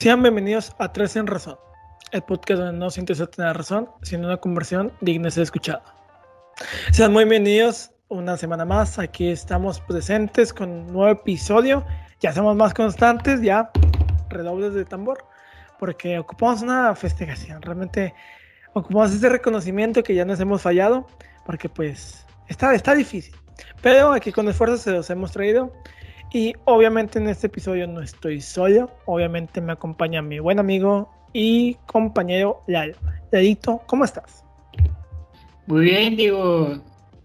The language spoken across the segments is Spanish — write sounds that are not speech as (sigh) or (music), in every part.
Sean bienvenidos a Tres en Razón, el podcast donde no sientes tener razón, sino una conversión digna de ser escuchada. Sean muy bienvenidos una semana más. Aquí estamos presentes con un nuevo episodio. Ya somos más constantes, ya redobles de tambor, porque ocupamos una festejación. Realmente ocupamos ese reconocimiento que ya nos hemos fallado, porque pues está, está difícil. Pero aquí con esfuerzo se los hemos traído. Y obviamente en este episodio no estoy solo. Obviamente me acompaña mi buen amigo y compañero Lalo. Lalito, ¿cómo estás? Muy bien, digo.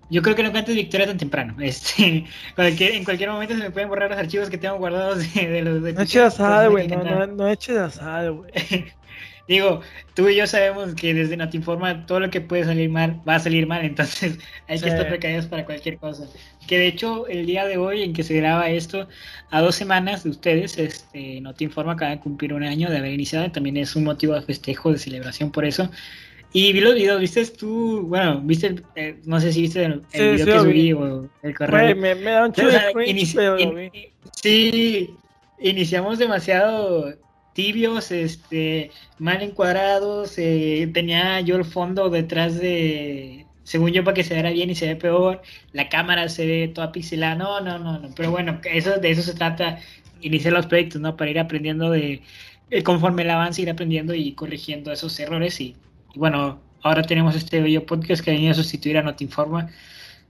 Yo creo que no cantes victoria tan temprano. (laughs) Este, cualquier, en cualquier momento se me pueden borrar los archivos que tengo guardados de, los... De no eches asado, güey. No, no, no eches asado, güey. (laughs) Digo, tú y yo sabemos que desde Notinforma todo lo que puede salir mal va a salir mal, entonces hay que estar precavidos para cualquier cosa. Que de hecho, el día de hoy en que se graba esto, a dos semanas de ustedes, este, Notinforma acaba de cumplir un año de haber iniciado, también es un motivo de festejo, de celebración por eso. Y vi los videos, ¿viste tú? Bueno, viste, eh, no sé si viste el, video que subí o el correo. me, me, da un chulo Sí, iniciamos demasiado tibios, este, mal encuadrados, eh, tenía yo el fondo detrás de, según yo, para que se viera bien y se ve peor, la cámara se ve toda pixelada, no, no, no, no, pero bueno, eso, de eso se trata, iniciar los proyectos, ¿no? Para ir aprendiendo de, eh, conforme el avance, ir aprendiendo y corrigiendo esos errores y, bueno, ahora tenemos este bello podcast que ha venido a sustituir a Notinforma,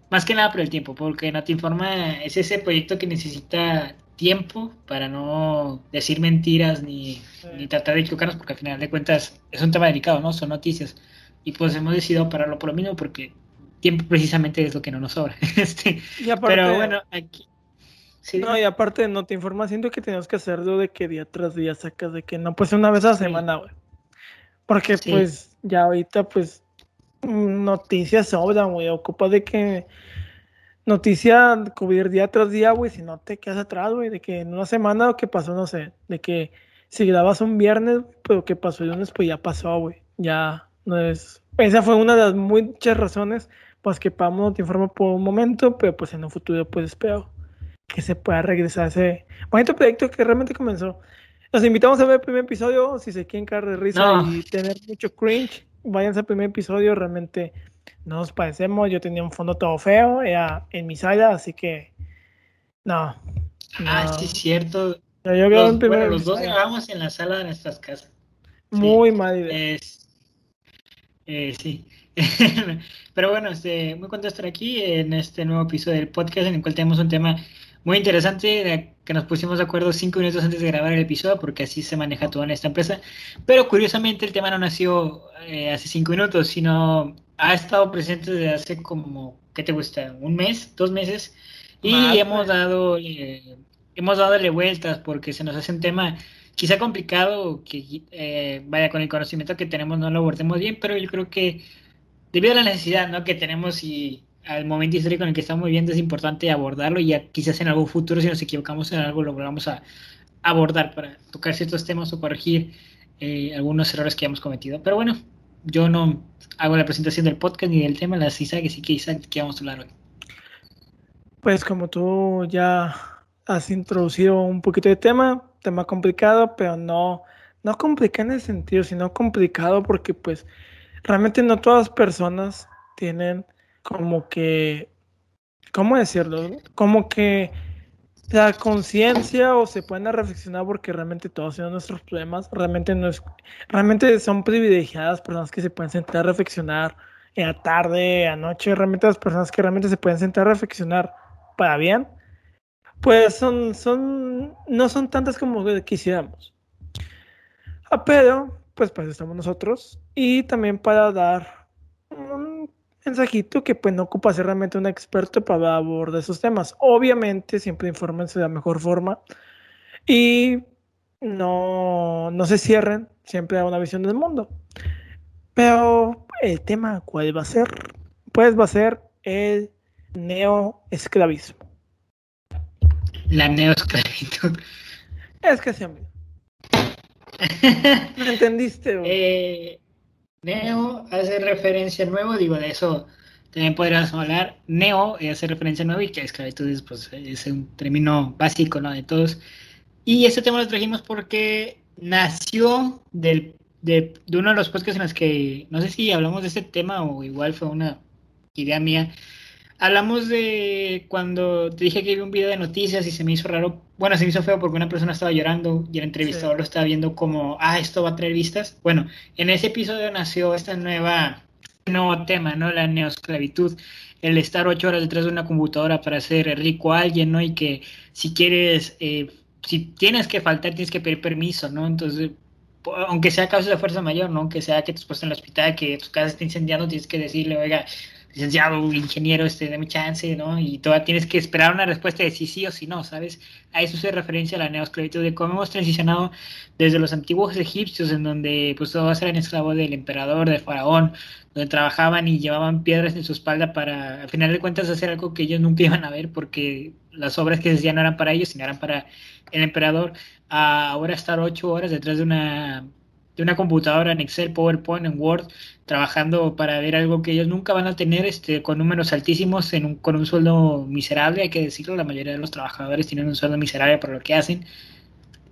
más que nada por el tiempo, porque Notinforma es ese proyecto que necesita tiempo para no decir mentiras ni, ni, tratar de equivocarnos, porque al final de cuentas es un tema delicado, ¿no? Son noticias. Y pues hemos decidido pararlo por lo mismo, porque tiempo precisamente es lo que no nos sobra. (laughs) este, pero bueno, aquí. no, y aparte no te informa, siento que tenemos que hacerlo de que día tras día sacas de que no, pues una vez a la semana, güey. Porque pues ya ahorita pues noticias sobran, güey, ocupa de que noticia cubrir día tras día, güey, si no te quedas atrás, güey, de que en una semana o que pasó, no sé, de que si grabas un viernes, pero que pasó el lunes, pues ya pasó, güey, ya no es... Esa fue una de las muchas razones, pues que Pamo no te informa por un momento, pero pues en un futuro, pues espero que se pueda regresar a ese bonito proyecto que realmente comenzó. Los invitamos a ver el primer episodio, si se quieren caer de risa y tener mucho cringe, váyanse al primer episodio, realmente no nos parecemos, yo tenía un fondo todo feo, era en mi sala, así que no. Ah, sí, es cierto. yo los, bueno, los dos grabamos en la sala de nuestras casas. Muy mal Es, eh, sí. (laughs) Pero bueno, este, muy contento de estar aquí en este nuevo episodio del podcast en el cual tenemos un tema muy interesante que nos pusimos de acuerdo cinco minutos antes de grabar el episodio porque así se maneja todo en esta empresa. Pero curiosamente el tema no nació eh, hace cinco minutos, sino ha estado presente desde hace como, ¿qué te gusta? ¿Un mes? ¿Dos meses? Y hemos dado, eh, hemos dado vueltas porque se nos hace un tema quizá complicado, que eh, vaya con el conocimiento que tenemos no lo abordemos bien, pero yo creo que debido a la necesidad ¿no? que tenemos y al momento histórico en el que estamos viviendo es importante abordarlo y ya quizás en algún futuro si nos equivocamos en algo lo volvamos a abordar para tocar ciertos temas o corregir eh, algunos errores que hemos cometido. Pero bueno, yo no hago la presentación del podcast ni del tema, las Isaac, así que Isaac, ¿qué vamos a hablar hoy? Pues como tú ya has introducido un poquito de tema, tema complicado, pero no, no complicado en el sentido, sino complicado porque pues realmente no todas las personas tienen como que, ¿cómo decirlo? Como que la conciencia o se pueden reflexionar porque realmente todos tienen nuestros problemas, realmente no es, realmente son privilegiadas personas que se pueden sentar a reflexionar en la tarde, anoche, realmente las personas que realmente se pueden sentar a reflexionar para bien, pues son, son, no son tantas como quisiéramos. Ah, pero, pues para estamos nosotros y también para dar un mensajito que pues no ocupa ser realmente un experto para abordar esos temas. Obviamente siempre infórmense de la mejor forma y no, no se cierren, siempre a una visión del mundo. Pero el tema, ¿cuál va a ser? Pues va a ser el neoesclavismo. La neoesclavitud. Es que sí, amigo. ¿Me entendiste? (laughs) Eh, Neo hace referencia a nuevo, digo, de eso también podríamos hablar. Neo hace referencia a nuevo y que esclavitud es, pues, es un término básico ¿no? de todos. Y este tema lo trajimos porque nació del, de, de, uno de los podcasts en los que, no sé si hablamos de este tema o igual fue una idea mía. Hablamos de cuando te dije que vi un video de noticias y se me hizo raro, bueno, se me hizo feo porque una persona estaba llorando y el entrevistador lo estaba viendo como, ah, esto va a traer vistas. Bueno, en ese episodio nació esta nueva, este nuevo tema, ¿no? La neosclavitud el estar ocho horas detrás de una computadora para hacer rico a alguien, ¿no? Y que si quieres, eh, si tienes que faltar, tienes que pedir permiso, ¿no? Entonces, aunque sea causa de fuerza mayor, ¿no? Aunque sea que te has en el hospital, que tu casa esté incendiando, tienes que decirle, oiga, licenciado, ingeniero, este, dame chance, ¿no? Y todavía tienes que esperar una respuesta de sí, sí o sí no, ¿sabes? A eso se referencia la neosclavitud, de cómo hemos transicionado desde los antiguos egipcios, en donde pues todos eran esclavos del emperador, del faraón, donde trabajaban y llevaban piedras en su espalda para, al final de cuentas, hacer algo que ellos nunca (laughs) iban a ver, porque las obras que se hacían no eran para ellos, sino eran para el emperador, a ahora estar ocho horas detrás de una de una computadora en Excel, PowerPoint, en Word, trabajando para ver algo que ellos nunca van a tener este, con números altísimos en un, con un sueldo miserable, hay que decirlo, la mayoría de los trabajadores tienen un sueldo miserable por lo que hacen.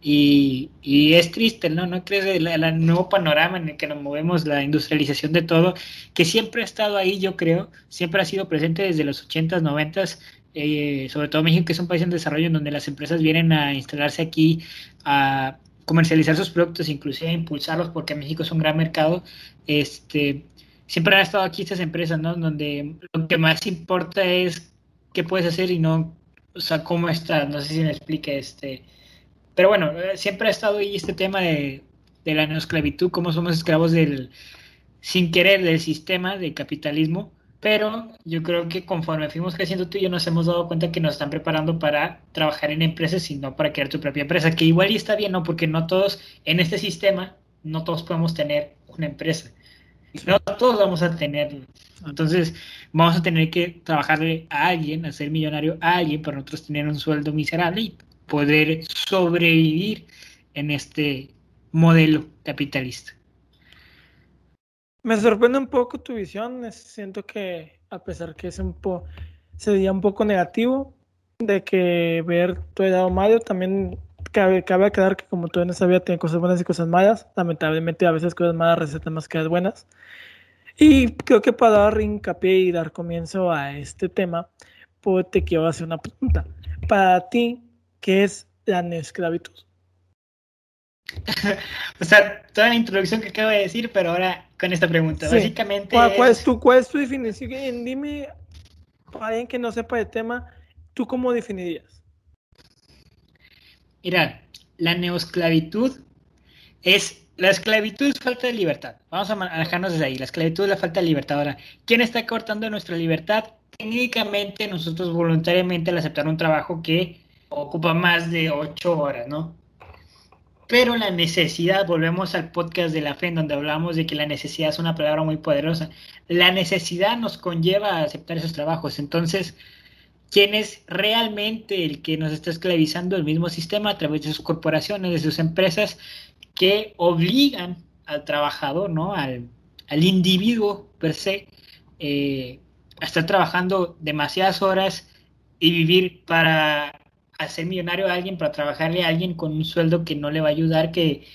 Y, y es triste, ¿no? ¿No crees el, nuevo panorama en el que nos movemos, la industrialización de todo, que siempre ha estado ahí, yo creo, siempre ha sido presente desde los 80s, 90s, eh, sobre todo México, que es un país en desarrollo en donde las empresas vienen a instalarse aquí a comercializar sus productos, inclusive impulsarlos, porque México es un gran mercado, este, siempre han estado aquí estas empresas, ¿no? Donde lo que más importa es qué puedes hacer y no, o sea, cómo estás, no sé si me explique, este, pero bueno, siempre ha estado ahí este tema de, de la neosclavitud, cómo somos esclavos del, sin querer, del sistema de capitalismo, pero yo creo que conforme fuimos creciendo tú y yo nos hemos dado cuenta que nos están preparando para trabajar en empresas y no para crear tu propia empresa, que igual y está bien, ¿no? Porque no todos en este sistema, no todos podemos tener una empresa. No todos vamos a tenerlo. Entonces, vamos a tener que trabajarle a alguien, hacer millonario a alguien para nosotros tener un sueldo miserable y poder sobrevivir en este modelo capitalista. Me sorprende un poco tu visión. Siento que, a pesar que es un poco, sería un poco negativo de que ver tu edad Mario, también cabe, cabe aclarar que como tú en esa vida tiene cosas buenas y cosas malas. Lamentablemente, a veces cosas malas recetan más que las buenas. Y creo que para dar hincapié y dar comienzo a este tema, pues te quiero hacer una pregunta. Para ti, ¿qué es la esclavitud? (laughs) o sea, toda la introducción que acabo de decir, pero ahora con esta pregunta. Básicamente. ¿Cuál, es... tu, ¿Cuál es tu definición? Dime, para alguien que no sepa el tema, ¿tú cómo definirías? Mira, la neosclavitud es. La esclavitud es falta de libertad. Vamos a manejarnos desde ahí. La esclavitud es la falta de libertad. Ahora, ¿quién está cortando nuestra libertad? Técnicamente, nosotros voluntariamente al aceptar un trabajo que ocupa más de ocho horas, ¿no? Pero la necesidad, volvemos al podcast de la fe, en donde hablamos de que la necesidad es una palabra muy poderosa. La necesidad nos conlleva a aceptar esos trabajos. Entonces, ¿quién es realmente el que nos está esclavizando el mismo sistema a través de sus corporaciones, de sus empresas, que obligan al trabajador, ¿no? Al, individuo per se, eh, a estar trabajando demasiadas horas y vivir para hacer millonario a alguien, para trabajarle a alguien con un sueldo que no le va a ayudar, que,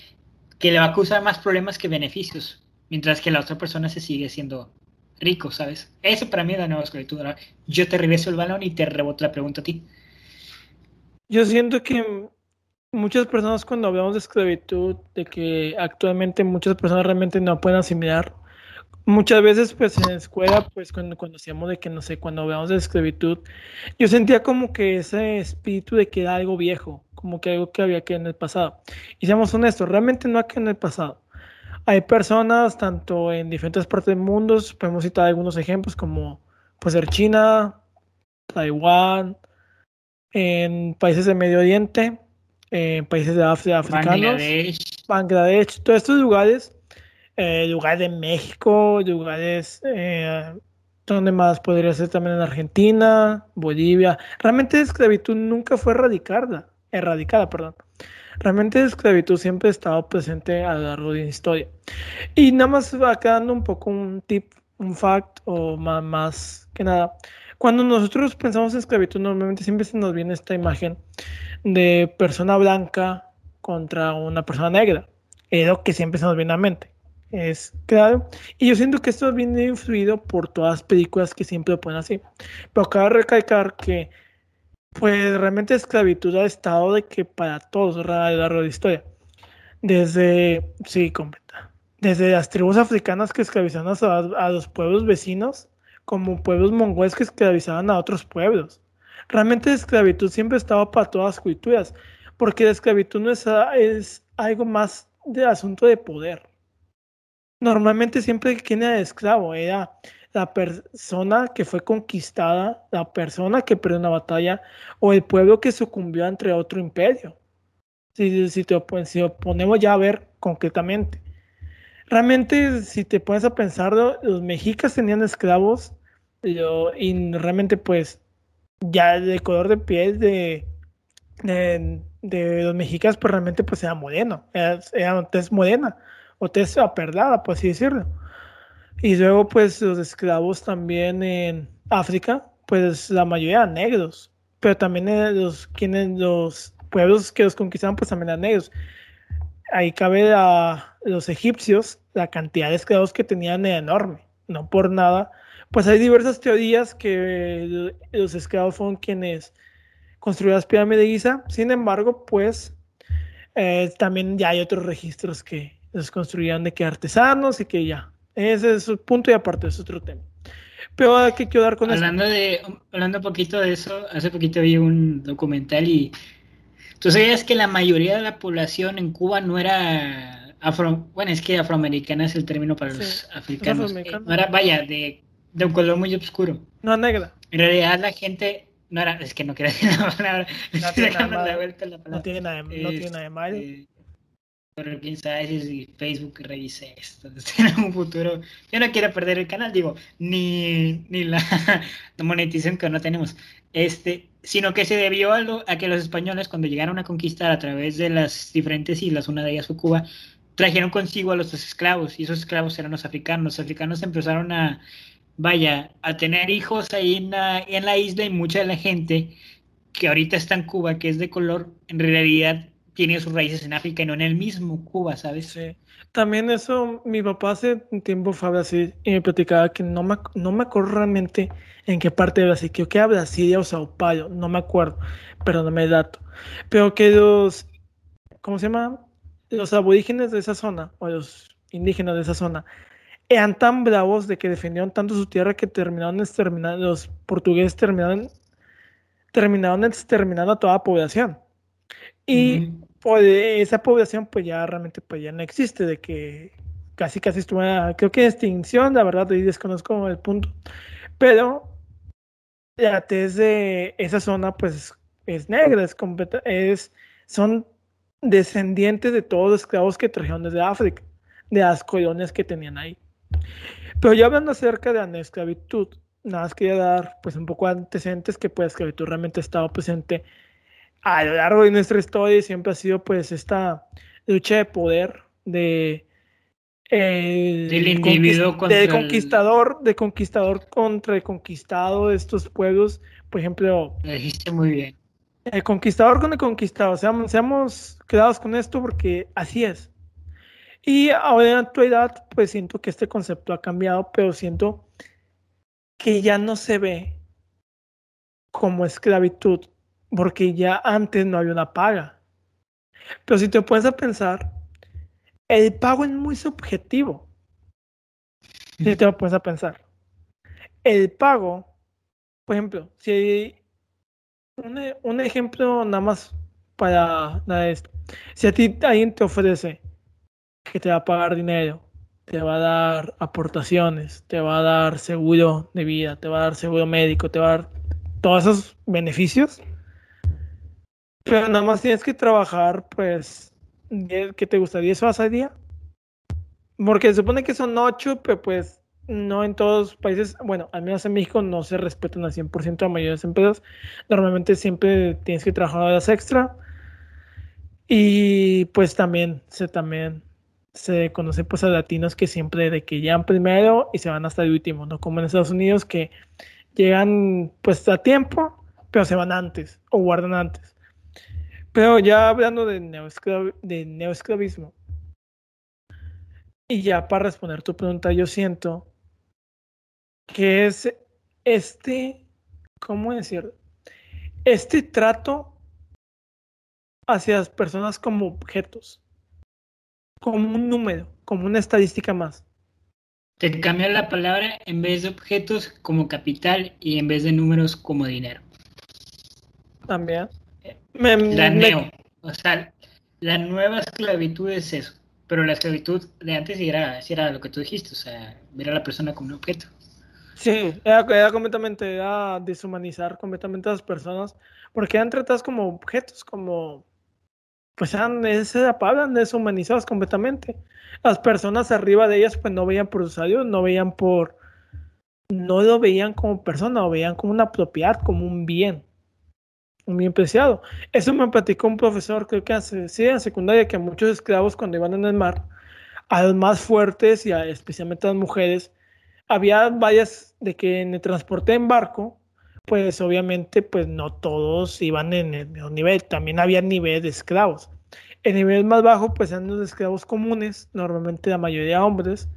que le va a causar más problemas que beneficios, mientras que la otra persona se sigue siendo rico, ¿sabes? Eso para mí es la nueva escritura. Yo te regreso el balón y te reboto la pregunta a ti. Yo siento que muchas personas cuando hablamos de esclavitud, de que actualmente muchas personas realmente no pueden asimilar muchas veces pues en la escuela pues cuando, cuando hacíamos de que no sé cuando hablamos de esclavitud yo sentía como que ese espíritu de que era algo viejo como que algo que había que en el pasado y seamos honestos realmente no hay que en el pasado hay personas tanto en diferentes partes del mundo podemos citar algunos ejemplos como pues ser China Taiwán en países del Medio Oriente en países de África africanos Bangladesh. Bangladesh todos estos lugares eh, lugares de México, lugares eh, donde más podría ser también en Argentina, Bolivia. Realmente la esclavitud nunca fue erradicada, erradicada, perdón. Realmente la esclavitud siempre ha estado presente a lo largo de la historia. Y nada más va quedando un poco un tip, un fact, o más, más que nada. Cuando nosotros pensamos en esclavitud, normalmente siempre se nos viene esta imagen de persona blanca contra una persona negra. Es lo que siempre se nos viene a mente. Es claro. Y yo siento que esto viene influido por todas las películas que siempre lo ponen así. Pero acaba de recalcar que, pues realmente esclavitud ha estado de que para todos a lo largo de la historia. Desde, sí, completa. Desde las tribus africanas que esclavizaban a, a los pueblos vecinos, como pueblos mongoles que esclavizaban a otros pueblos. Realmente la esclavitud siempre ha estado para todas las culturas, porque la esclavitud no es, es algo más de asunto de poder Normalmente siempre quien era esclavo era la persona que fue conquistada, la persona que perdió una batalla o el pueblo que sucumbió ante otro imperio. Si, si, te, si lo ponemos ya a ver concretamente. Realmente, si te pones a pensarlo, los mexicas tenían esclavos y realmente pues ya el color de piel de, de, los mexicas pues realmente pues era moreno, era, era tez morena o te aperdada, por así decirlo. Y luego, pues, los esclavos también en África, pues la mayoría eran negros, pero también los, quienes, los pueblos que los conquistaban, pues también eran negros. Ahí cabe a los egipcios, la cantidad de esclavos que tenían era enorme, no por nada. Pues hay diversas teorías que los esclavos fueron quienes construyeron las pirámides de Giza, sin embargo, pues eh, también ya hay otros registros que, los construían de que artesanos y que ya. Ese es su punto y aparte es otro tema. Pero hay que quedar con hablando De, hablando un poquito de eso, hace poquito vi un documental y tú sabías que la mayoría de la población en Cuba no era afro, bueno, es que afroamericana es el término para los africanos. no era, vaya, de, de, un color muy oscuro. No negra. En realidad la gente no era, es que no quiero decir la palabra. No (laughs) tiene nada, tiene nada, no tiene nada de mal. Pero quién sabe si Facebook revise esto (laughs) en un futuro. Yo no quiero perder el canal, digo, ni, ni la, (laughs) monetización que no tenemos. Este, sino que se debió a, lo, a que los españoles, cuando llegaron a conquistar a través de las diferentes islas, una de ellas fue Cuba, trajeron consigo a los esclavos, y esos esclavos eran los africanos. Los africanos empezaron a, vaya, a tener hijos ahí en la, en la isla, y mucha de la gente que ahorita está en Cuba, que es de color, en realidad tiene sus raíces en África y no en el mismo Cuba, ¿sabes? Sí. También eso, mi papá hace un tiempo fue a Brasil y me platicaba que no me, no me acuerdo realmente en qué parte de Brasil, creo que era Brasilia o Sao Paulo, no me acuerdo, pero no me dato. Pero que los, ¿cómo se llama? Los aborígenes de esa zona, o los indígenas de esa zona, eran tan bravos de que defendieron tanto su tierra que terminaron exterminando, los portugueses terminaron, terminaron exterminando a toda la población. Y pues, esa población pues ya realmente pues ya no existe, de que casi casi estuvo, creo que en extinción, la verdad, ahí desconozco el punto. Pero la tez esa zona pues es negra, es, es son descendientes de todos los esclavos que trajeron desde África, de las colonias que tenían ahí. Pero ya hablando acerca de la esclavitud, nada más quería dar pues un poco antecedentes que pues la esclavitud realmente estaba presente a lo largo de nuestra historia siempre ha sido pues esta lucha de poder de del individuo contra de conquistador de conquistador contra el conquistado de estos pueblos. Por ejemplo lo dijiste muy bien. el conquistador con el conquistado. Seamos, seamos quedados con esto porque así es. Y ahora en la actualidad pues siento que este concepto ha cambiado pero siento que ya no se ve como esclavitud porque ya antes no había una paga. Pero si te pones a pensar, el pago es muy subjetivo. Si te lo pones a pensar. El pago, por ejemplo, si un, un ejemplo nada más para nada esto. Si a ti alguien te ofrece que te va a pagar dinero, te va a dar aportaciones, te va a dar seguro de vida, te va a dar seguro médico, te va a dar todos esos beneficios, pero nada más tienes que trabajar, pues, ¿qué te gustaría? ¿Eso hace día? Porque se supone que son ocho, pero pues no en todos los países, bueno, al menos en México no se respetan al 100% la mayoría de las empresas. Normalmente siempre tienes que trabajar horas extra. Y pues también se también se conoce pues a latinos que siempre de que llegan primero y se van hasta el último, no como en Estados Unidos que llegan pues a tiempo, pero se van antes o guardan antes. Pero ya hablando de, de neoesclavismo, y ya para responder tu pregunta, yo siento que es este, ¿cómo decirlo? Este trato hacia las personas como objetos, como un número, como una estadística más. Te cambia la palabra en vez de objetos como capital y en vez de números como dinero. También. La neo. O sea, la nueva esclavitud es eso. Pero la esclavitud de antes era, era lo que tú dijiste, o sea, ver a la persona como un objeto. Sí, era, completamente, era deshumanizar completamente a las personas, porque eran tratadas como objetos, como, pues eran, deshumanizadas completamente. Las personas arriba de ellas, pues no veían por sus adiós, no veían por, no lo veían como persona, lo veían como una propiedad, como un bien, bien preciado. Eso me platicó un profesor, creo que hace, sí, en secundaria, que muchos esclavos cuando iban en el mar, a los más fuertes y especialmente a las mujeres, había varias de que en el transporte en barco, pues obviamente pues no todos iban en el mismo nivel, también había nivel de esclavos. El nivel más bajo pues eran los esclavos comunes, normalmente la mayoría hombres,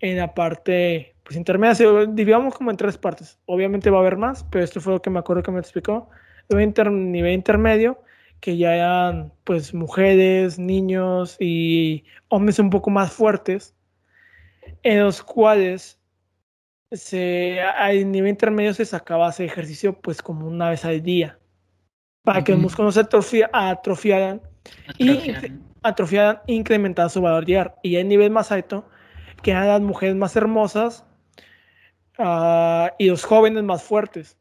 en la parte pues intermedia, dividamos como en tres partes, obviamente va a haber más, pero esto fue lo que me acuerdo que me explicó, el nivel intermedio, que ya eran pues mujeres, niños y hombres un poco más fuertes, en los cuales se, al nivel intermedio se sacaba ese ejercicio pues como una vez al día para que los músculos se atrofiaran, y atrofiaran incrementar su valor diario. Y el nivel más alto, que eran las mujeres más hermosas uh, y los jóvenes más fuertes.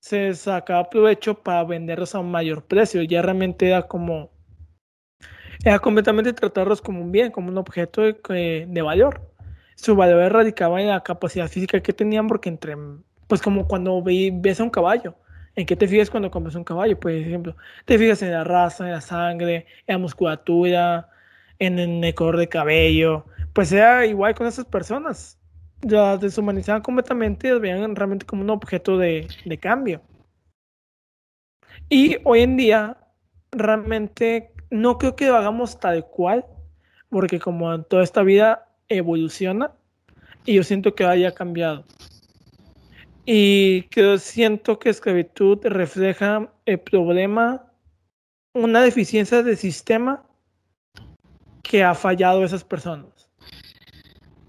Se sacaba provecho para venderlos a un mayor precio. Ya realmente era como. Era completamente tratarlos como un bien, como un objeto de, de valor su valor radicaba en la capacidad física que tenían, porque entre, pues como cuando ves a un caballo, ¿en qué te fijas cuando comes un caballo? Por ejemplo, te fijas en la raza, en la sangre, en la musculatura, en el color de cabello, pues era igual con esas personas. Las deshumanizaban completamente y las veían realmente como un objeto de, de cambio. Y hoy en día, realmente no creo que lo hagamos tal cual, porque como en toda esta vida evoluciona y yo siento que haya cambiado. Y que siento que esclavitud refleja el problema, una deficiencia de sistema que ha fallado esas personas.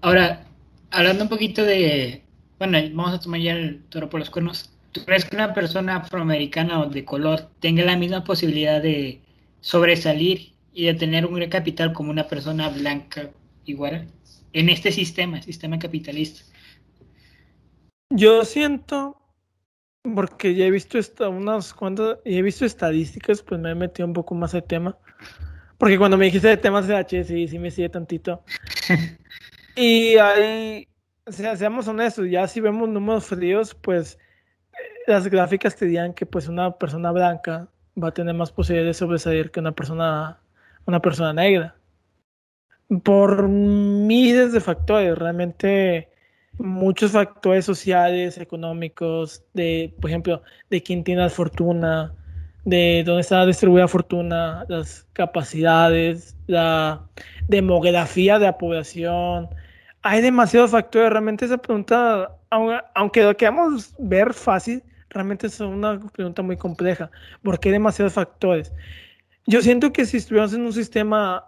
Ahora, hablando un poquito de, bueno, vamos a tomar ya el toro por los cuernos. ¿Tú crees que una persona afroamericana o de color tenga la misma posibilidad de sobresalir y de tener un gran capital como una persona blanca igual? en este sistema, sistema capitalista. Yo siento, porque ya he visto esta, unas cuantas, y he visto estadísticas, pues me he metido un poco más al tema. Porque cuando me dijiste de temas de H, sí, sí me sigue tantito. (laughs) y ahí, seamos honestos, ya si vemos números fríos, pues las gráficas te dirían que pues una persona blanca va a tener más posibilidades de sobresalir que una persona, una persona negra. Por miles de factores, realmente muchos factores sociales, económicos, de, por ejemplo, de quién tiene la fortuna, de dónde está distribuida la fortuna, las capacidades, la demografía de la población. Hay demasiados factores. Realmente esa pregunta, aunque lo queramos ver fácil, realmente es una pregunta muy compleja, porque hay demasiados factores. Yo siento que si estuviéramos en un sistema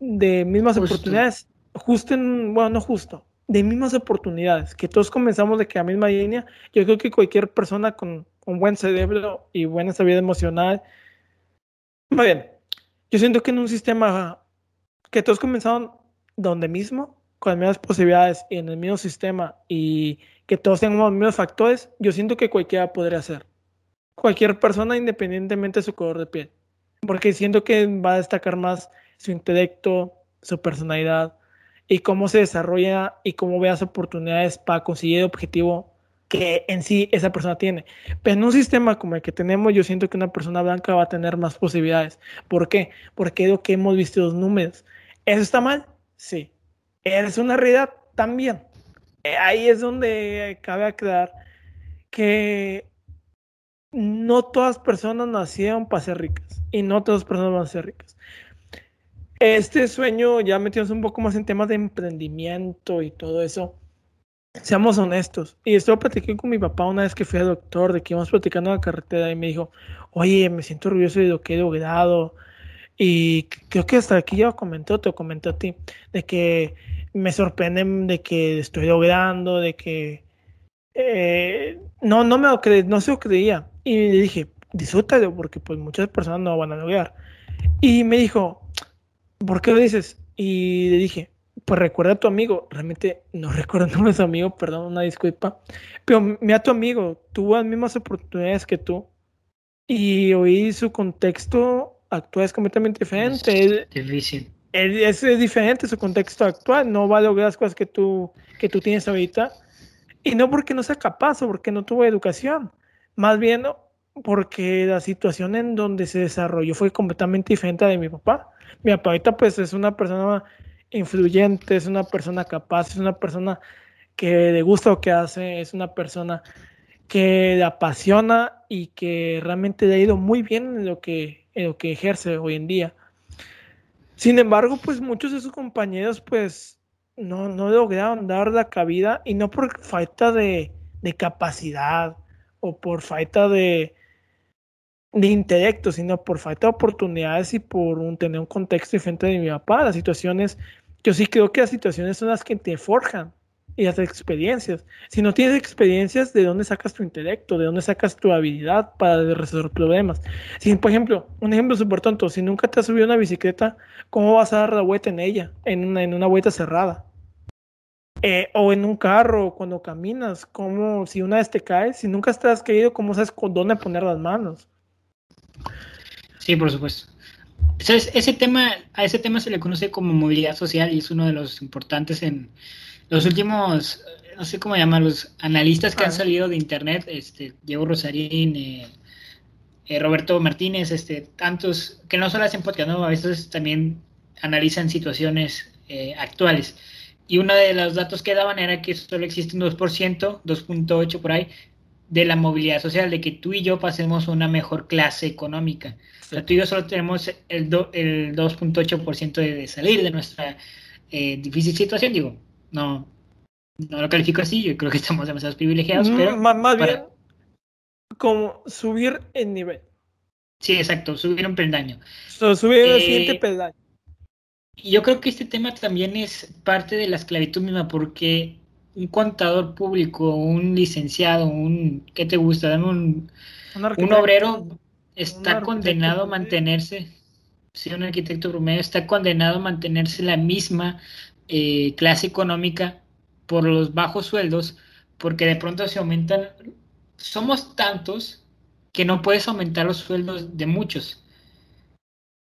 de mismas oportunidades, justo en, bueno, no justo, de mismas oportunidades, que todos comenzamos de que a misma línea, yo creo que cualquier persona con un buen cerebro y buena estabilidad emocional, muy bien, yo siento que en un sistema que todos comenzaron donde mismo, con las mismas posibilidades y en el mismo sistema y que todos tengan los mismos factores, yo siento que cualquiera podría hacer. Cualquier persona independientemente de su color de piel. Porque siento que va a destacar más su intelecto, su personalidad y cómo se desarrolla y cómo ve las oportunidades para conseguir el objetivo que en sí esa persona tiene. Pero en un sistema como el que tenemos, yo siento que una persona blanca va a tener más posibilidades. ¿Por qué? Porque es lo que hemos visto los números. ¿Eso está mal? Sí. ¿Es una realidad? También. Eh, ahí es donde cabe aclarar que no todas personas nacieron para ser ricas y no todas personas van a ser ricas. Este sueño, ya metimos un poco más en temas de emprendimiento y todo eso. Seamos honestos. Y esto platicé con mi papá una vez que fui al doctor, de que íbamos platicando en la carretera y me dijo, oye, me siento orgulloso de lo que he logrado. Y creo que hasta aquí ya comentó, te comenté a ti, de que me sorprende de que estoy logrando, de que eh, no, no me lo no se lo creía. Y le dije, disfrútalo, porque pues muchas personas no van a lograr. Y me dijo, ¿por qué lo dices? Y le dije, pues recuerda a tu amigo. Realmente no (laughs) recuerdo el nombre de su amigo, perdón, una disculpa. Pero mira a tu amigo, tuvo las mismas oportunidades que tú. Y oí su contexto actual es completamente diferente. Es difícil. Es, es, diferente su contexto actual. No va a lograr las cosas que tú, que tú tienes ahorita. Y no porque no sea capaz o porque no tuvo educación. Más bien porque la situación en donde se desarrolló fue completamente diferente a de mi papá. Mi papá ahorita pues es una persona influyente, es una persona capaz, es una persona que le gusta lo que hace, es una persona que le apasiona y que realmente le ha ido muy bien en lo que, lo que ejerce hoy en día. Sin embargo, pues muchos de sus compañeros pues no, no lograron dar la cabida y no por falta de, de capacidad o por falta de, de intelecto, sino por falta de oportunidades y por tener un contexto diferente de mi papá. Las situaciones, yo sí creo que las situaciones son las que te forjan y las experiencias. Si no tienes experiencias, ¿de dónde sacas tu intelecto? ¿De dónde sacas tu habilidad para resolver problemas? Si, por ejemplo, un ejemplo súper tonto, si nunca te has subido una bicicleta, ¿cómo vas a dar la vuelta en ella? En una, vuelta cerrada. Eh, o en un carro, cuando caminas, como si una vez te caes, si nunca te has caído, ¿cómo sabes con dónde poner las manos? Sí, por supuesto. ese tema, a ese tema se le conoce como movilidad social y es uno de los importantes en los últimos, no sé cómo llaman, los analistas que han salido de internet, este, Diego Rosarín, eh, eh, Roberto Martínez, este, tantos, que no solo hacen podcast, ¿no? a veces también analizan situaciones eh, actuales. Y uno de los datos que daban era que solo existe un 2%, 2.8 por ahí, de la movilidad social, de que tú y yo pasemos una mejor clase económica. O sea, tú y yo solo tenemos el, el 2.8% de, de salir de nuestra eh, difícil situación, digo, no, no lo califico así, yo creo que estamos demasiado privilegiados, pero... más, bien como subir el nivel. Sí, exacto, subir un peldaño. subir el siguiente eh, peldaño. Y yo creo que este tema también es parte de la esclavitud misma, porque un contador público, un licenciado, un, ¿qué te gusta? un, un, obrero está condenado a mantenerse, si un arquitecto promedio está condenado a mantenerse la misma eh, clase económica por los bajos sueldos, porque de pronto se aumentan, somos tantos que no puedes aumentar los sueldos de muchos.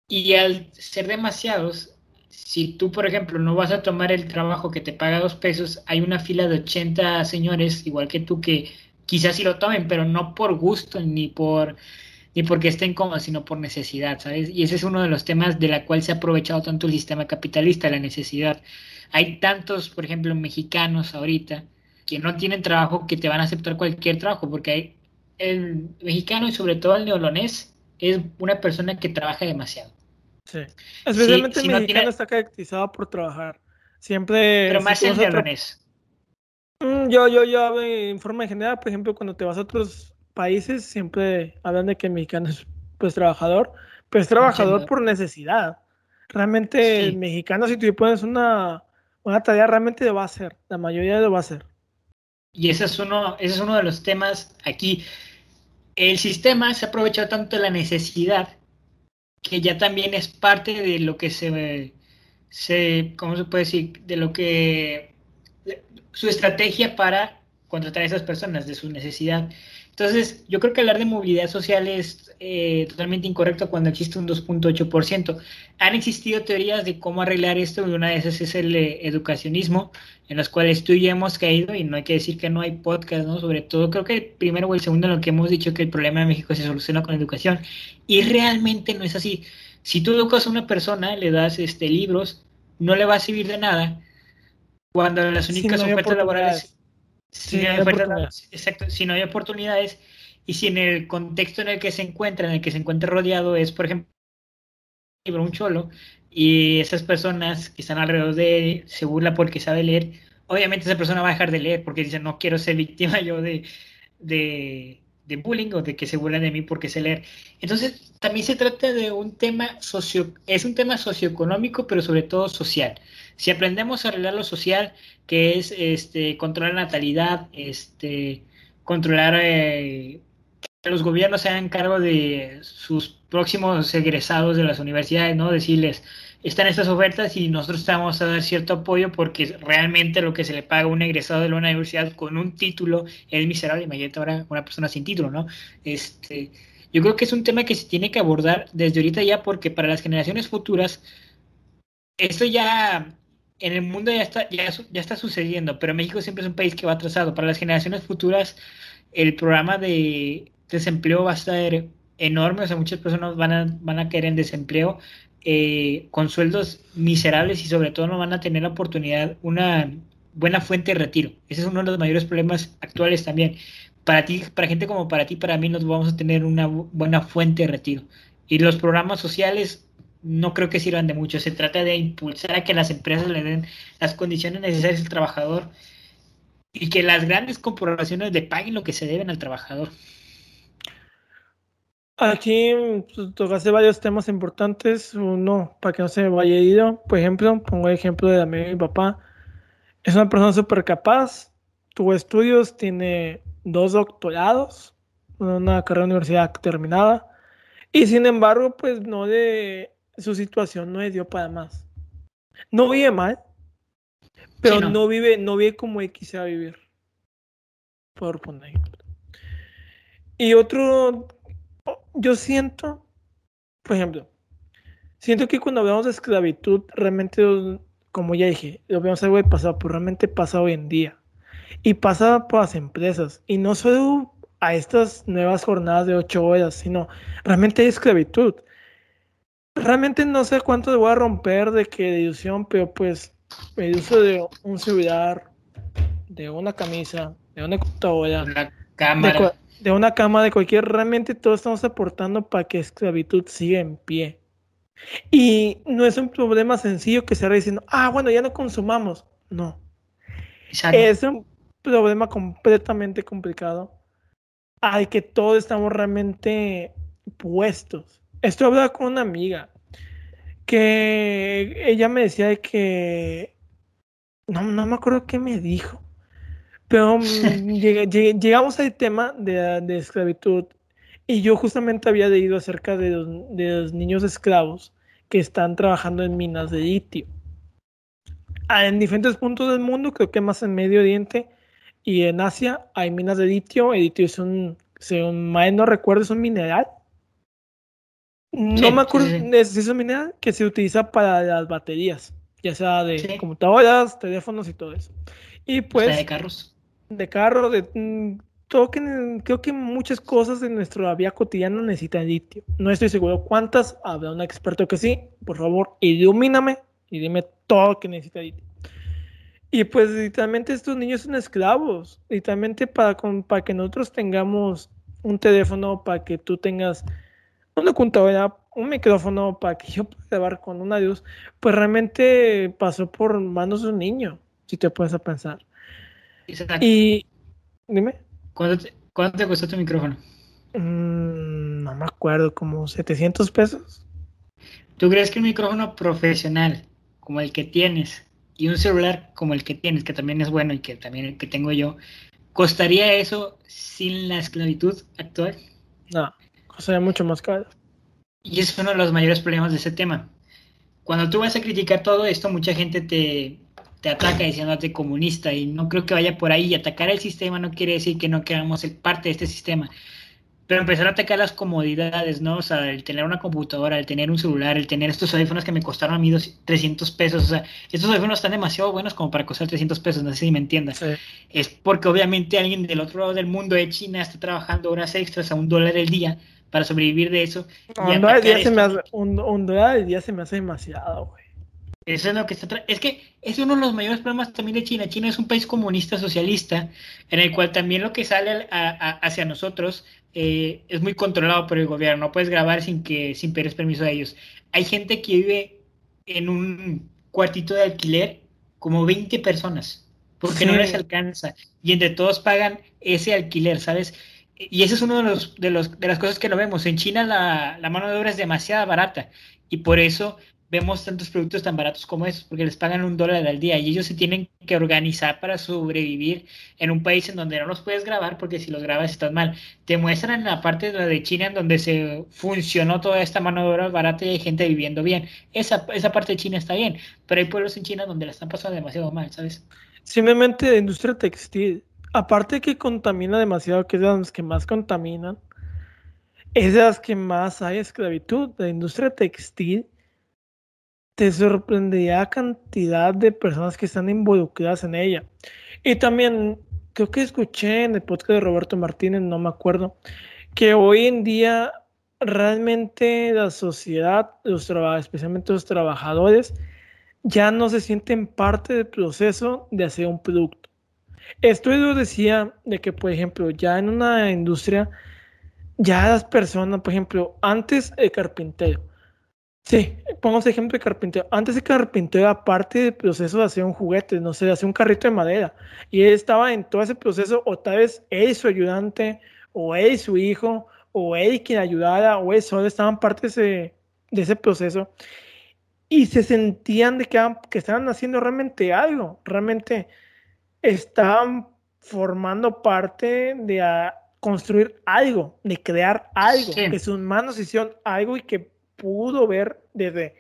Y al ser demasiados, si tú, por ejemplo, no vas a tomar el trabajo que te paga dos pesos, hay una fila de 80 señores, igual que tú, que quizás sí lo tomen, pero no por gusto ni por ni porque estén cómodos, sino por necesidad, ¿sabes? Y ese es uno de los temas de la cual se ha aprovechado tanto el sistema capitalista, la necesidad. Hay tantos, por ejemplo, mexicanos ahorita que no tienen trabajo que te van a aceptar cualquier trabajo, porque hay, el mexicano y sobre todo el neolonés es una persona que trabaja demasiado. Sí. Especialmente el mexicano está caracterizado por trabajar. Siempre. Pero más el neolonés. Mm, yo, yo, yo, en forma general, por ejemplo, cuando te vas a otros países, siempre hablan de que el mexicano es pues trabajador, pero es trabajador por necesidad. Realmente el mexicano, si tú le pones una, una tarea, realmente lo va a hacer. La mayoría lo va a hacer. Y ese es uno, ese es uno de los temas aquí. El sistema se aprovecha tanto de la necesidad que ya también es parte de lo que se, se ¿cómo se puede decir? De lo que, su estrategia para contratar a esas personas, de su necesidad. Entonces, yo creo que hablar de movilidad social es eh, totalmente incorrecto cuando existe un 2.8%. Han existido teorías de cómo arreglar esto y una de esas es el eh, educacionismo, en los cuales tú y yo hemos caído y no hay que decir que no hay podcast, ¿no? Sobre todo, creo que el primero o el segundo en lo que hemos dicho que el problema de México se soluciona con educación y realmente no es así. Si tú educas a una persona, le das este, libros, no le va a servir de nada cuando las únicas ofertas laborales si no hay oportunidades. Exacto, si no hay oportunidades y si en el contexto en el que se encuentra, en el que se encuentra rodeado es, por ejemplo, un cholo, y esas personas que están alrededor de él se burla porque sabe leer, obviamente esa persona va a dejar de leer porque dice, no quiero ser víctima yo de, de, de bullying o de que se burlen de mí porque sé leer. Entonces, también se trata de un tema socio, es un tema socioeconómico, pero sobre todo social. Si aprendemos a arreglar lo social, que es este, controlar la natalidad, este, controlar eh, que los gobiernos se hagan cargo de sus próximos egresados de las universidades, ¿no? Decirles, están estas ofertas y nosotros vamos a dar cierto apoyo porque realmente lo que se le paga a un egresado de la universidad con un título es miserable. Imagínate ahora una persona sin título, ¿no? Este, yo creo que es un tema que se tiene que abordar desde ahorita ya porque para las generaciones futuras esto ya en el mundo ya está, ya, está sucediendo, pero México siempre es un país que va atrasado. Para las generaciones futuras el programa de desempleo va a ser enorme, o sea, muchas personas van a, van a caer en desempleo eh, con sueldos miserables y sobre todo no van a tener la oportunidad, una buena fuente de retiro. Ese es uno de los mayores problemas actuales también. Para ti, para gente como para ti, para mí, nos vamos a tener una buena fuente de retiro. Y los programas sociales no creo que sirvan de mucho. Se trata de impulsar a que las empresas le den las condiciones necesarias al trabajador y que las grandes corporaciones le paguen lo que se deben al trabajador. Aquí pues, tocaste varios temas importantes. Uno, para que no se me vaya ido. Por ejemplo, pongo el ejemplo de mi papá. Es una persona súper capaz. Tuvo estudios, tiene dos doctorados, una carrera de universidad terminada. Y sin embargo, pues no de su situación no le dio para más. No vive mal, pero no. vive, no vive como él quisiera vivir. Por poner ejemplo. Y otro yo siento, por ejemplo, siento que cuando hablamos de esclavitud, realmente, como ya dije, lo vemos algo de pasado, pero realmente pasa hoy en día. Y pasa por las empresas. Y no solo a estas nuevas jornadas de ocho horas, sino realmente hay esclavitud. Realmente no sé cuánto le voy a romper de que de ilusión, pero pues el uso de un celular, de una camisa, de una computadora, una cámara de una cama, de cualquier, realmente todos estamos aportando para que esclavitud siga en pie. Y no es un problema sencillo que se haga diciendo, ah, bueno, ya no consumamos. No. Es un problema completamente complicado al que todos estamos realmente puestos. Esto hablaba con una amiga que ella me decía que no, no me acuerdo qué me dijo, pero (laughs) llegamos al tema de, esclavitud y yo justamente había leído acerca de los, niños esclavos que están trabajando en minas de litio. Ah, en diferentes puntos del mundo, creo que más en Medio Oriente y en Asia hay minas de litio. El litio es un, según mal no recuerdo, es un mineral. No me acuerdo si es un mineral que se utiliza para las baterías, ya sea de computadoras, teléfonos y todo eso. Y pues... de carros de carro, de mm, todo que creo que muchas cosas de nuestra vida cotidiana necesitan litio. No estoy seguro cuántas, habrá un experto que sí, por favor, ilumíname y dime todo lo que necesita litio. Y pues literalmente estos niños son esclavos, literalmente para, para que nosotros tengamos un teléfono, para que tú tengas una computadora, un micrófono, para que yo pueda grabar con una luz, pues realmente pasó por manos de un niño, si te puedes a pensar. Y dime. ¿Cuánto te, costó tu micrófono? Mm, no me acuerdo, como 700 pesos. ¿Tú crees que un micrófono profesional como el que tienes y un celular como el que tienes, que también es bueno y que también el que tengo yo, costaría eso sin la esclavitud actual? No, costaría mucho más caro. Y es uno de los mayores problemas de ese tema. Cuando tú vas a criticar todo esto, mucha gente te, te ataca diciéndote comunista y no creo que vaya por ahí. Y atacar el sistema no quiere decir que no queramos ser parte de este sistema. Pero empezar a atacar las comodidades, ¿no? O sea, el tener una computadora, el tener un celular, el tener estos audífonos que me costaron a mí 300 pesos. O sea, estos audífonos están demasiado buenos como para costar 300 pesos, no sé si me entiendas. Es porque obviamente alguien del otro lado del mundo de China está trabajando horas extras a un dólar el día para sobrevivir de eso. un, dólar día se me hace, un dólar al día se me hace demasiado, güey. Eso es lo que está Es que es uno de los mayores problemas también de China. China es un país comunista socialista en el cual también lo que sale hacia nosotros eh, es muy controlado por el gobierno, no puedes grabar sin que sin pedir permiso de ellos. Hay gente que vive en un cuartito de alquiler como 20 personas, porque no les alcanza, y entre todos pagan ese alquiler, ¿sabes? Y ese es uno de los, de los de las cosas que lo vemos. En China la, la mano de obra es demasiado barata y por eso vemos tantos productos tan baratos como esos, porque les pagan un dólar al día y ellos se tienen que organizar para sobrevivir en un país en donde no los puedes grabar, porque si los grabas estás mal. Te muestran la parte de, China en donde se funcionó toda esta mano de obra barata y hay gente viviendo bien. Esa, esa parte de China está bien, pero hay pueblos en China donde la están pasando demasiado mal, ¿sabes? Simplemente industria textil, aparte que contamina demasiado, que es de las que más contaminan, es de las que más hay esclavitud. La industria textil te sorprendería la cantidad de personas que están involucradas en ella. Y también creo que escuché en el podcast de Roberto Martínez, no me acuerdo, que hoy en día realmente la sociedad, los especialmente los trabajadores, ya no se sienten parte del proceso de hacer un producto. Esto yo decía de que, por ejemplo, ya en una industria, ya las personas, por ejemplo, antes el carpintero, Sí, pongamos ejemplo de carpintero. Antes de carpintero era parte del proceso de hacer un juguete, no sé, de hacer un carrito de madera. Y él estaba en todo ese proceso, o tal vez él su ayudante, o él su hijo, o él quien ayudara, o él solo estaban parte de ese, proceso. Y se sentían de que, que estaban haciendo realmente algo, realmente estaban formando parte de a, construir algo, de crear algo, que sus manos hicieron algo y que pudo ver desde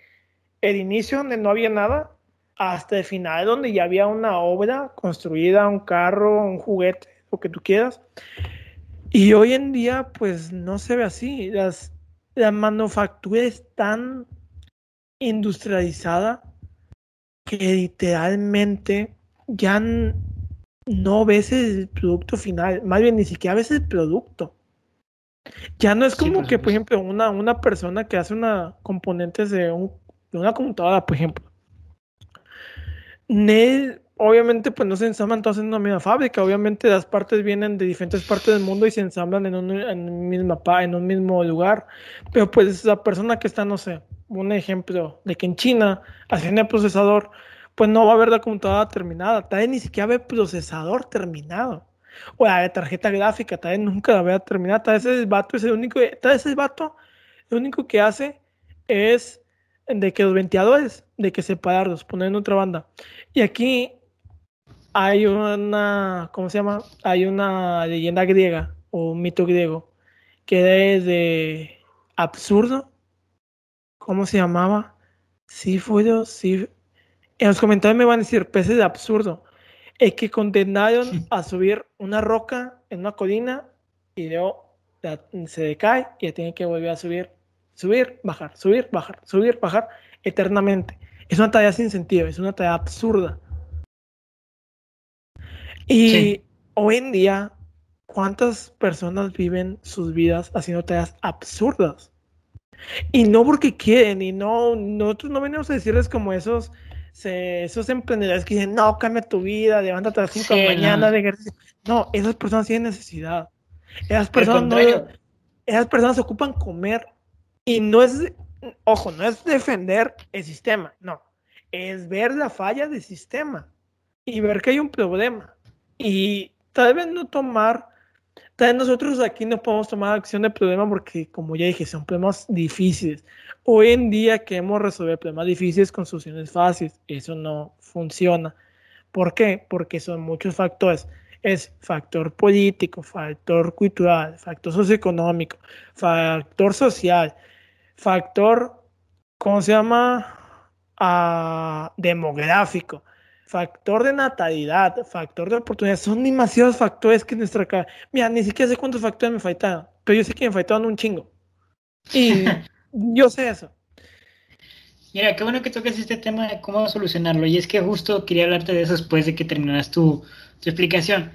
el inicio donde no había nada hasta el final donde ya había una obra construida, un carro, un juguete, lo que tú quieras. Y hoy en día pues no se ve así. Las, la manufactura es tan industrializada que literalmente ya no ves el producto final, más bien ni siquiera ves el producto. Ya no es como que, por ejemplo, una, una persona que hace una componentes de, un, de una computadora, por ejemplo. obviamente, pues no se ensamblan todas en una misma fábrica. Obviamente, las partes vienen de diferentes partes del mundo y se ensamblan en un, en misma, en un mismo lugar. Pero, pues, la persona que está, no sé, un ejemplo de que en China hacen el procesador, pues no va a haber la computadora terminada. Tal vez ni siquiera ve procesador terminado. O la tarjeta gráfica, tal vez nunca la voy a terminar. Tal vez ese vato es el único, tal vez ese vato, lo único que hace es de que los ventiladores, de que separarlos, poner en otra banda. Y aquí hay una, ¿cómo se llama? Hay una leyenda griega o un mito griego que es de absurdo. ¿Cómo se llamaba? Sí, fue sí. En los comentarios me van a decir peces de absurdo es que condenaron a subir una roca en una colina y luego se decae y tiene que volver a subir, subir, bajar, subir, bajar, subir, bajar eternamente. Es una tarea sin sentido, es una tarea absurda. Y hoy en día, ¿cuántas personas viven sus vidas haciendo tareas absurdas? Y no porque quieren, y no, nosotros no venimos a decirles como esos esos emprendedores que dicen, no, cambia tu vida, levántate a las 5 de la mañana de ejercicio. No, esas personas tienen necesidad. Esas personas, no, esas personas ocupan comer. Y no es, ojo, no es defender el sistema, no. Es ver la falla del sistema y ver que hay un problema. Y tal vez no tomar Tal nosotros aquí no podemos tomar acción de problema porque, como ya dije, son problemas difíciles. Hoy en día queremos resolver problemas difíciles con soluciones fáciles. Eso no funciona. ¿Por qué? Porque son muchos factores. Es factor político, factor cultural, factor socioeconómico, factor social, factor, ¿cómo se llama? Ah, demográfico factor de natalidad, factor de oportunidad, son demasiados factores que nuestra. Mira, ni siquiera sé cuántos factores me faltaron, pero yo sé que me faltaron un chingo. Y (laughs) yo sé eso. Mira, qué bueno que toques este tema de cómo solucionarlo. Y es que justo quería hablarte de eso después de que terminaras tu, explicación.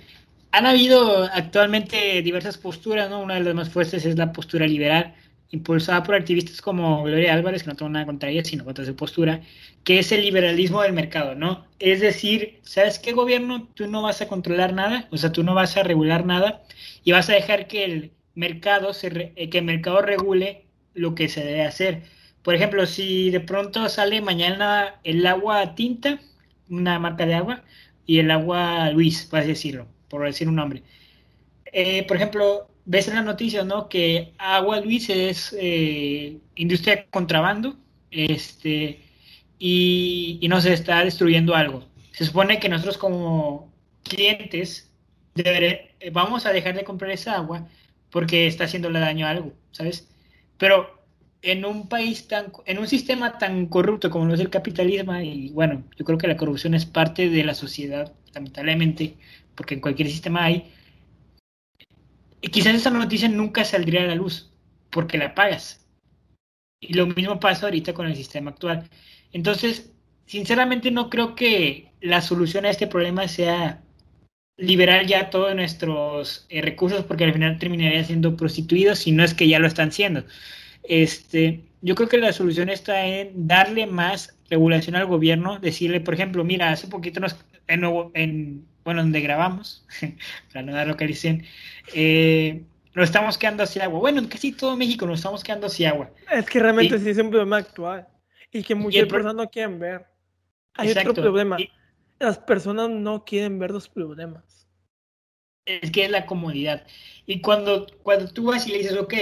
Han habido actualmente diversas posturas, ¿no? Una de las más fuertes es la postura liberal, impulsada por activistas como Gloria Álvarez, que no tengo nada contra ella, sino contra su postura, que es el liberalismo del mercado, ¿no? Es decir, ¿sabes qué gobierno? Tú no vas a controlar nada, o sea, tú no vas a regular nada y vas a dejar que el mercado se eh, que el mercado regule lo que se debe hacer. Por ejemplo, si de pronto sale mañana el agua tinta, una marca de agua, y el agua Luis, por así decirlo, por decir un nombre. Eh, por ejemplo, ves en las noticias, ¿no? Que agua Luis es eh, industria contrabando, este, y, y no se está destruyendo algo. Se supone que nosotros como clientes vamos a dejar de comprar esa agua porque está haciéndole daño a algo, ¿sabes? Pero en un país tan, en un sistema tan corrupto como lo es el capitalismo, y bueno, yo creo que la corrupción es parte de la sociedad, lamentablemente, porque en cualquier sistema hay, quizás esa noticia nunca saldría a la luz, porque la pagas. Y lo mismo pasa ahorita con el sistema actual. Entonces, sinceramente no creo que la solución a este problema sea liberar ya todos nuestros eh, recursos porque al final terminaría siendo prostituidos si no es que ya lo están siendo. Este, yo creo que la solución está en darle más regulación al gobierno, decirle, por ejemplo, mira, hace poquito nos, en, en bueno, donde grabamos, (laughs) para no dar localización, eh, nos estamos quedando sin agua. Bueno, en casi todo México nos estamos quedando sin agua. Es que realmente sí es un problema actual y que muchas personas no quieren ver. Hay otro problema las personas no quieren ver los problemas. Es que es la comodidad. Y cuando, cuando tú vas y le dices, ok,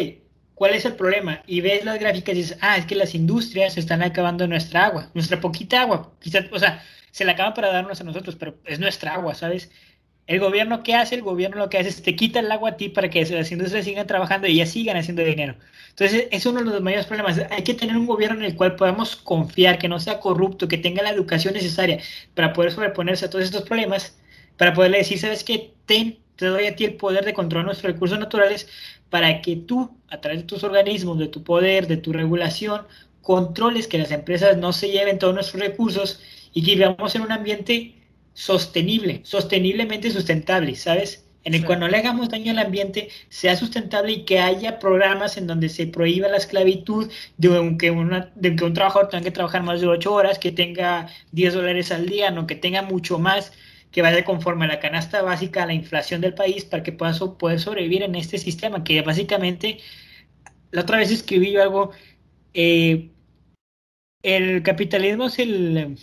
¿cuál es el problema? Y ves las gráficas y dices, ah, es que las industrias están acabando nuestra agua, nuestra poquita agua. Quizás, o sea, se la acaban para darnos a nosotros, pero es nuestra agua, ¿sabes? El gobierno, ¿qué hace? El gobierno lo que hace es te quita el agua a ti para que las industrias sigan trabajando y ellas sigan haciendo dinero. Entonces, es uno de los mayores problemas. Hay que tener un gobierno en el cual podamos confiar, que no sea corrupto, que tenga la educación necesaria para poder sobreponerse a todos estos problemas, para poderle decir, ¿sabes qué? Ten, te doy a ti el poder de controlar nuestros recursos naturales para que tú, a través de tus organismos, de tu poder, de tu regulación, controles que las empresas no se lleven todos nuestros recursos y que vivamos en un ambiente sostenible, sosteniblemente sustentable, ¿sabes? En el cual no le hagamos daño al ambiente, sea sustentable y que haya programas en donde se prohíba la esclavitud de que, una, de que un trabajador tenga que trabajar más de ocho horas, que tenga 10 dólares al día, no que tenga mucho más, que vaya conforme a la canasta básica, a la inflación del país, para que pueda poder sobrevivir en este sistema, que básicamente, la otra vez escribí yo algo, eh, el capitalismo es el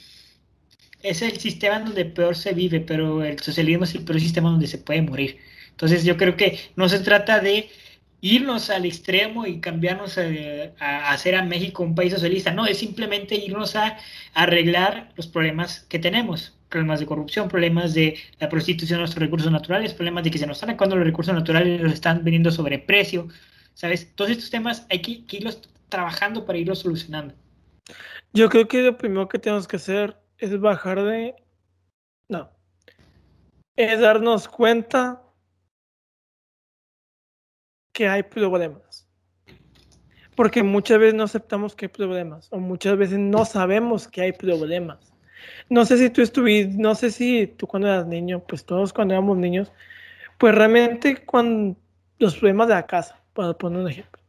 es el sistema donde peor se vive, pero el socialismo es el peor sistema donde se puede morir. Entonces yo creo que no se trata de irnos al extremo y cambiarnos a, hacer a México un país socialista, no, es simplemente irnos a, arreglar los problemas que tenemos, problemas de corrupción, problemas de la prostitución de nuestros recursos naturales, problemas de que se nos están acabando los recursos naturales, los están viniendo sobre precio, ¿sabes? Todos estos temas hay que, que irlos trabajando para irlos solucionando. Yo creo que lo primero que tenemos que hacer es bajar de... No. Es darnos cuenta que hay problemas. Porque muchas veces no aceptamos que hay problemas o muchas veces no sabemos que hay problemas. No sé si tú estuviste, no sé si tú cuando eras niño, pues todos cuando éramos niños, pues realmente cuando los problemas de la casa, para poner un ejemplo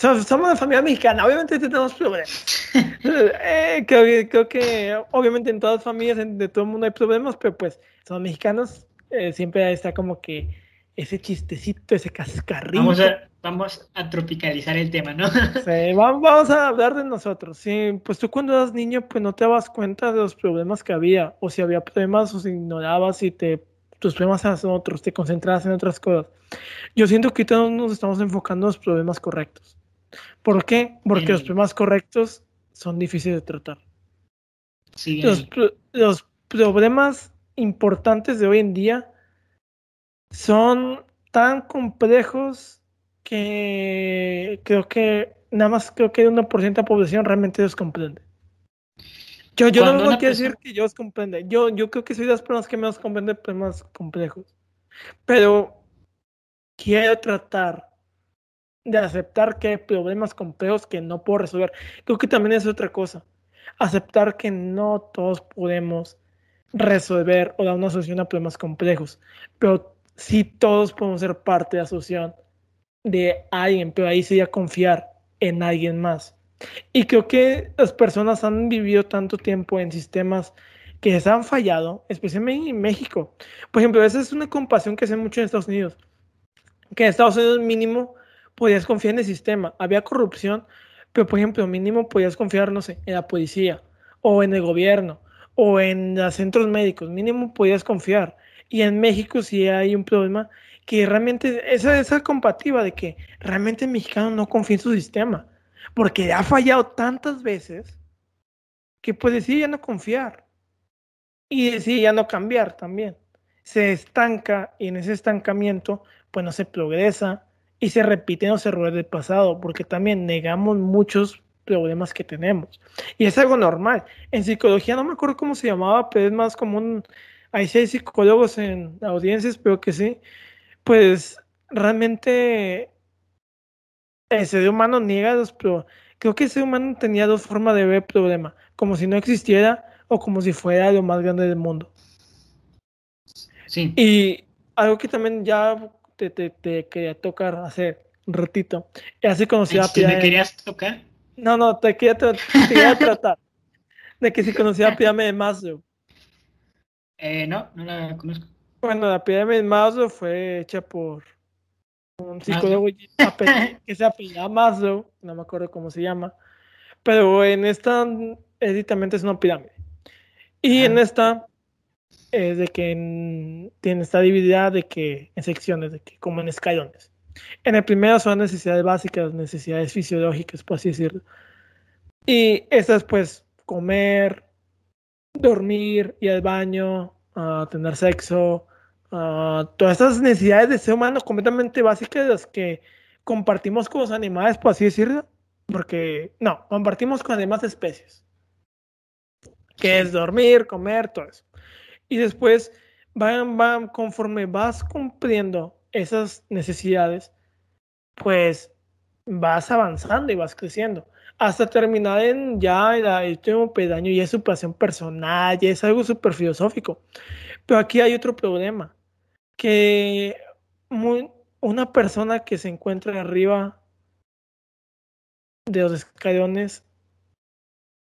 somos una familia mexicana, obviamente tenemos problemas. (laughs) eh, creo, que obviamente en todas las familias de todo el mundo hay problemas, pero pues somos mexicanos, eh, siempre está como que ese chistecito, ese cascarrillo. Vamos a, vamos a tropicalizar el tema, ¿no? sí, vamos, a hablar de nosotros. Sí, pues tú cuando eras niño, pues no te dabas cuenta de los problemas que había, o si había problemas, o si ignorabas y te tus problemas eran otros, te concentrabas en otras cosas. Yo siento que todos nos estamos enfocando en los problemas correctos. ¿Por qué? Porque los problemas correctos son difíciles de tratar. los, problemas importantes de hoy en día son tan complejos que creo que nada más creo que el 1% de la población realmente los comprende. Yo, yo no, quiero decir que yo los comprende. Yo, yo creo que soy de las personas que menos comprenden problemas complejos. Pero quiero tratar de aceptar que hay problemas complejos que no puedo resolver. Creo que también es otra cosa. Aceptar que no todos podemos resolver o dar una solución a problemas complejos, pero sí todos podemos ser parte de la solución de alguien, pero ahí sería confiar en alguien más. Y creo que las personas han vivido tanto tiempo en sistemas que se han fallado, especialmente en México. Por ejemplo, esa es una compasión que se hace mucho en Estados Unidos, que en Estados Unidos mínimo podías confiar en el sistema. Había corrupción, pero por ejemplo, mínimo podías confiar, no sé, en la policía o en el gobierno o en los centros médicos, mínimo podías confiar. Y en México sí hay un problema que realmente, esa, esa comparativa de que realmente el mexicano no confía en su sistema, porque ha fallado tantas veces que puede decir ya no confiar y decir ya no cambiar también. Se estanca y en ese estancamiento pues no se progresa y se repiten los errores del pasado, porque también negamos muchos problemas que tenemos. Y es algo normal. En psicología no me acuerdo cómo se llamaba, pero es más común. Hay psicólogos en audiencias, pero que sí. Pues realmente el ser humano niega los pero creo que el ser humano tenía dos formas de ver el problema, como si no existiera o como si fuera lo más grande del mundo. Sí. Y algo que también ya te, te, te quería tocar hace un ratito, así conocía ¿Si me querías tocar? No, no, te quería, te quería (laughs) tratar de que si conocía la pirámide de Maslow. Eh, no, no la conozco. Bueno, la pirámide de Maslow fue hecha por un psicólogo (laughs) que se apellida Maslow, no me acuerdo cómo se llama, pero en esta editamente es una pirámide. Y en esta es de que en, tiene esta dividida de que en secciones, de que como en escalones. En el primero son necesidades básicas, necesidades fisiológicas, por así decirlo. Y estas, pues, comer, dormir, ir al baño, uh, tener sexo, uh, todas estas necesidades de ser humano completamente básicas, las que compartimos con los animales, por así decirlo. Porque, no, compartimos con las demás especies. Que es dormir, comer, todo eso. Y después, van, van, conforme vas cumpliendo esas necesidades, pues vas avanzando y vas creciendo. Hasta terminar en ya el último pedaño, y es superación personal, ya es algo súper filosófico. Pero aquí hay otro problema, que una persona que se encuentra arriba de los escalones,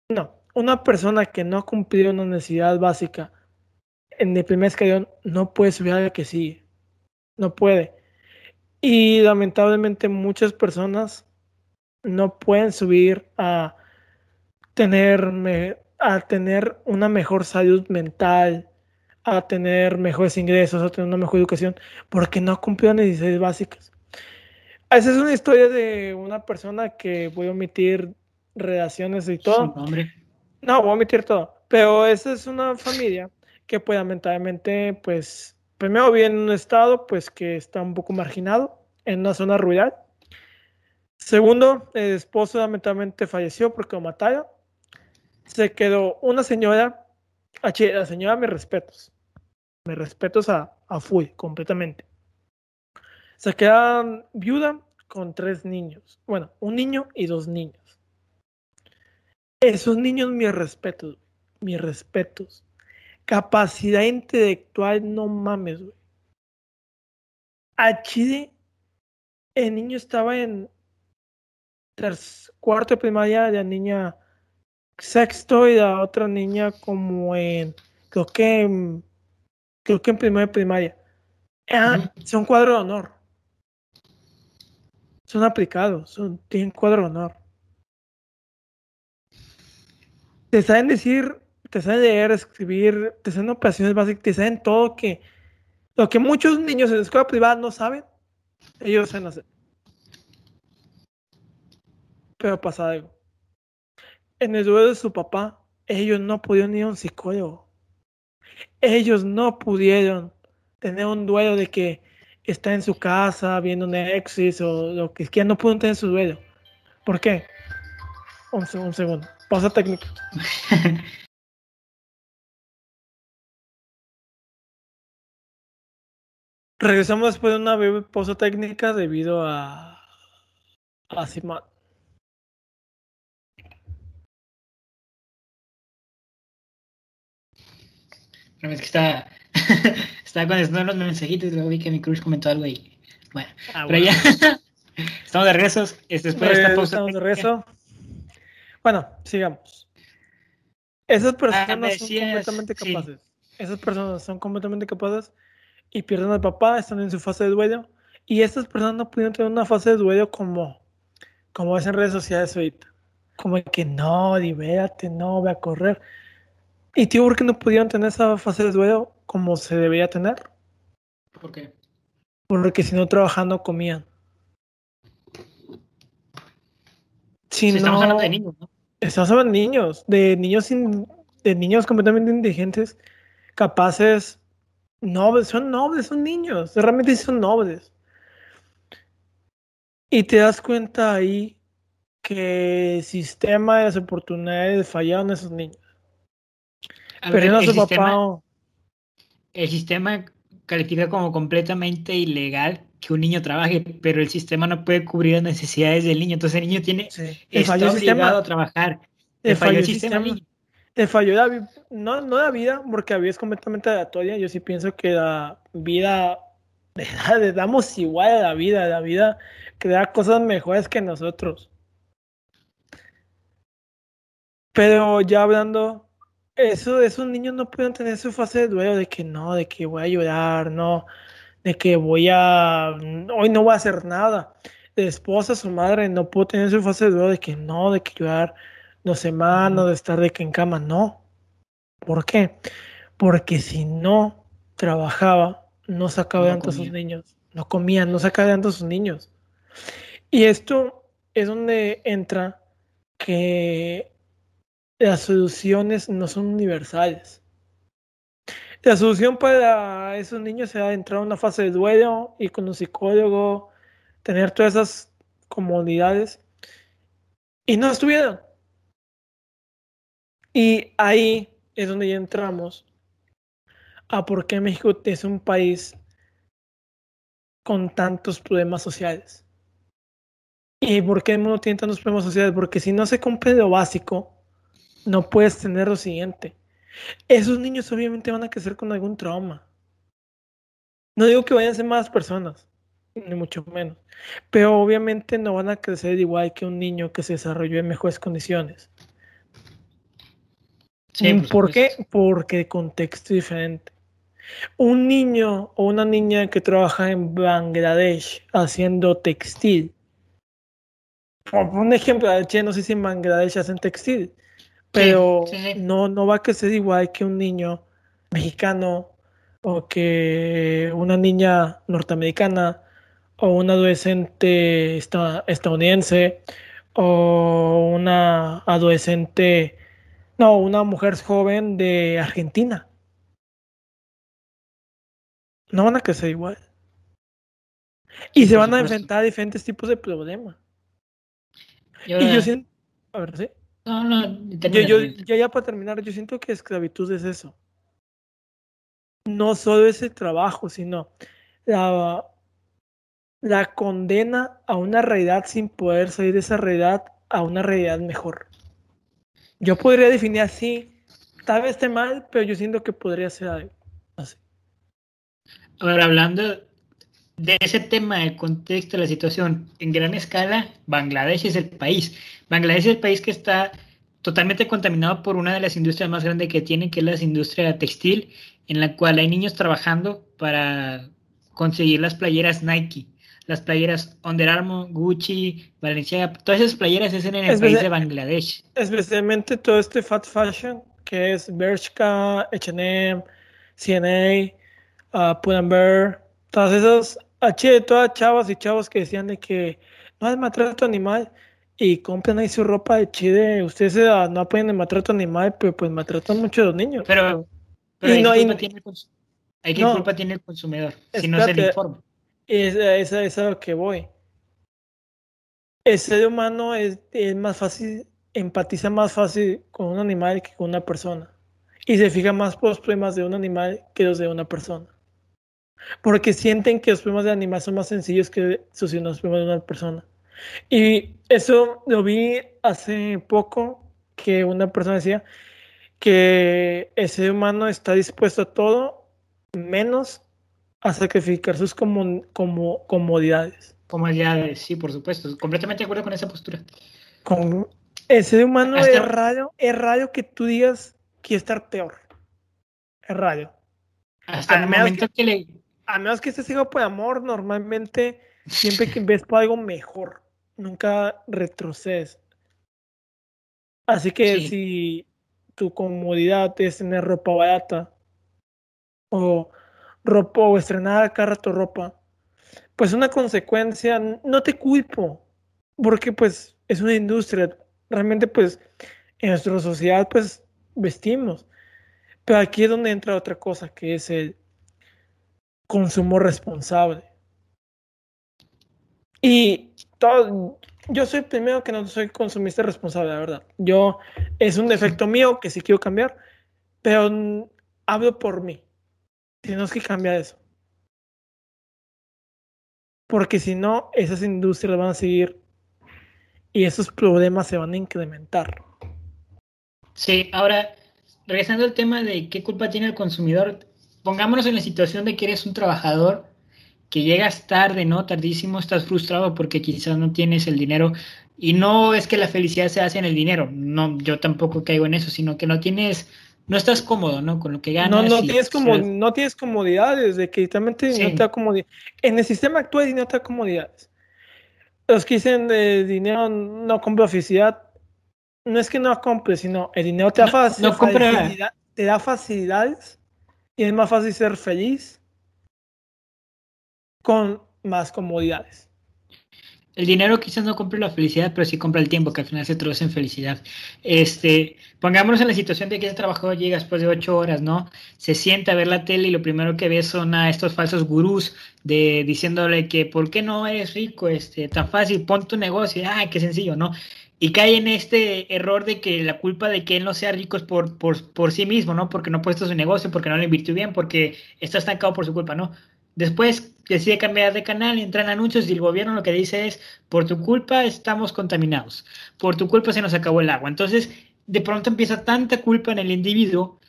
no, una persona que no ha cumplido una necesidad básica en el primer escalón no puede subir a la que sigue no puede. Y lamentablemente muchas personas no pueden subir a tener, a tener una mejor salud mental, a tener mejores ingresos, a tener una mejor educación, porque no cumplieron necesidades básicas. Esa es una historia de una persona que voy a omitir relaciones y todo. No, voy a omitir todo. Pero esa es una familia que pues lamentablemente pues primero vive en un estado pues que está un poco marginado, en una zona rural. Segundo, el esposo lamentablemente falleció porque lo mataron. Se quedó una señora, la señora me respetos, me respetos a, a full, completamente. Se queda viuda con tres niños, bueno, un niño y dos niños. Esos niños, mis respetos, mis respetos Capacidad intelectual, no mames, güey. A Chile, el niño estaba en cuarto de primaria, la niña sexto y la otra niña como en, creo que en, creo que en primera primaria. Ah, son cuadro de honor. Son aplicados, son, tienen cuadro de honor. Te saben decir te saben leer, escribir, te saben operaciones básicas, te saben todo que lo que muchos niños en la escuela privada no saben, ellos saben hacer. Pero pasa algo. En el duelo de su papá, ellos no pudieron ir a un psicólogo. Ellos no pudieron tener un duelo de que está en su casa viendo Netflix o lo que quiera, no pudieron tener su duelo. ¿Por qué? Un segundo. Pausa técnica. (laughs) Regresamos después de una breve pausa técnica debido a, a Simón. Pero es que está, (laughs) estaba contestando los mensajitos y luego vi que mi crush comentó algo ahí. Bueno, ah, pero ya (laughs) estamos de regreso. Este, después de esta pausa. Estamos de regreso. Bueno, sigamos. Esas personas ah, son completamente capaces. Esas personas son completamente capaces y pierden al papá, están en su fase de duelo Y estas personas no pudieron tener una fase de duelo como, como es en redes sociales ahorita. Como que no, libérate, no, voy a correr. Y tío, ¿por qué no pudieron tener esa fase de duelo como se debería tener? ¿Por qué? Porque si no trabajando comían. Si no, estamos hablando de niños, ¿no? Estamos hablando de niños, de niños, de niños completamente indigentes, capaces, nobles, son nobles, son niños, realmente son nobles. Y te das cuenta ahí que el sistema de las oportunidades fallaron a esos niños. Pero el, sistema, el sistema califica como completamente ilegal que un niño trabaje, pero el sistema no puede cubrir las necesidades del niño. Entonces el niño tiene sí. está obligado sistema. a trabajar. Le falló el sistema. sistema. Le falló la no, no la vida, porque la vida es completamente aleatoria. Yo sí pienso que la vida le damos igual a la vida. La vida crea cosas mejores que nosotros. Pero ya hablando, eso, esos niños no pueden tener su fase de duelo de que no, de que voy a llorar, no, de que voy a, hoy no voy a hacer nada. De esposa, su madre, no puedo tener su fase de duelo de que no, de que llorar dos semanas, de estar de que en cama, no. ¿Por qué? Porque si no trabajaba, no sacaba no de a sus niños, no comían, no sacaba de a sus niños. Y esto es donde entra que las soluciones no son universales. La solución para esos niños será entrar a una fase de duelo, ir con un psicólogo, tener todas esas comodidades. Y no estuvieron. Y ahí es donde ya entramos a por qué México es un país con tantos problemas sociales. ¿Y por qué el mundo tiene tantos problemas sociales? Porque si no se cumple lo básico, no puedes tener lo siguiente. Esos niños obviamente van a crecer con algún trauma. No digo que vayan a ser más personas, ni mucho menos. Pero obviamente no van a crecer igual que un niño que se desarrolló en mejores condiciones. Por, ¿Por qué? Porque contexto diferente. Un niño o una niña que trabaja en Bangladesh haciendo textil. Por un ejemplo, no sé si en Bangladesh hacen textil, pero No, no va a crecer igual que un niño mexicano o que una niña norteamericana o un adolescente estadounidense o una adolescente, no, una mujer joven de Argentina. No van a crecer igual. Y se van a enfrentar a diferentes tipos de problemas. y yo siento, a ver, ¿sí? No, no, yo, yo, ya para terminar, yo siento que esclavitud es eso. No solo ese trabajo, sino la, la condena a una realidad sin poder salir de esa realidad a una realidad mejor. Yo podría definir así, tal vez esté mal, pero yo siento que podría ser así. Ahora, hablando de ese tema, del contexto la situación, en gran escala, Bangladesh es el país. Bangladesh es el país que está totalmente contaminado por una de las industrias más grandes que tiene, que es la industria textil, en la cual hay niños trabajando para conseguir las playeras Nike, las playeras Under Armour, Gucci, Balenciaga, todas esas playeras es en el país de Bangladesh. Especialmente todo este fat fashion, que es Bershka, H&M, CNA, uh, Pull&Bear, todas esas, H, todas chavas y chavos que decían de que no hay maltrato animal y compran ahí su ropa de chile. Ustedes no apoyan el maltrato animal, pero pues maltratan mucho a los niños. Pero, pero no, culpa tiene el hay que culpa tiene el consumidor si no se le informa. Es, es, a lo que voy. El ser humano es, más fácil, empatiza más fácil con un animal que con una persona. Y se fija más por los problemas de un animal que los de una persona. Porque sienten que los problemas de animal son más sencillos que los problemas de una persona. Y eso lo vi hace poco, que una persona decía que el ser humano está dispuesto a todo menos a sacrificar sus como, como comodidades. Comodidades, sí, por supuesto. Completamente de acuerdo con esa postura. Con, el ser humano es raro, es raro que tú digas que estar peor. Es raro. Hasta el momento que, le, a menos que estés ciego por amor, normalmente siempre que ves por algo mejor, nunca retrocedes. Así que si tu comodidad es tener ropa barata o ropa o estrenar cada rato ropa, pues una consecuencia, no te culpo, porque pues es una industria, realmente pues en nuestra sociedad pues vestimos, pero aquí es donde entra otra cosa que es el consumo responsable. Y todo, yo soy primero que no soy consumista responsable, la verdad. Yo es un defecto mío que sí quiero cambiar, pero hablo por mí. Tenemos que cambiar eso. Porque si no, esas industrias van a seguir y esos problemas se van a incrementar. Sí, ahora, regresando al tema de qué culpa tiene el consumidor, pongámonos en la situación de que eres un trabajador que llegas tarde, ¿no? Tardísimo, estás frustrado porque quizás no tienes el dinero. Y no es que la felicidad se hace en el dinero, no, yo tampoco caigo en eso, sino que no tienes, no estás cómodo, ¿no? Con lo que ganas. No, no, tienes, como, no tienes comodidades, de que literalmente no te da comodidad. En el sistema actual no te da comodidades. Los que dicen de dinero no compra felicidad, no es que no compre, sino el dinero te da, facilidad, te da facilidades y es más fácil ser feliz con más comodidades. El dinero quizás no compre la felicidad, pero sí compra el tiempo, que al final se traduce en felicidad. Este, pongámonos en la situación de que ese trabajador llega después de ocho horas, ¿no? Se sienta a ver la tele y lo primero que ve son a estos falsos gurús de diciéndole que ¿por qué no eres rico? Este, tan fácil, pon tu negocio, ay, qué sencillo, ¿no? Y cae en este error de que la culpa de que él no sea rico es por, por, por sí mismo, ¿no? Porque no ha puesto su negocio, porque no lo invirtió bien, porque está estancado por su culpa, ¿no? Después decide cambiar de canal, entran anuncios y el gobierno lo que dice es, por tu culpa estamos contaminados, por tu culpa se nos acabó el agua. Entonces, de pronto empieza tanta culpa en el individuo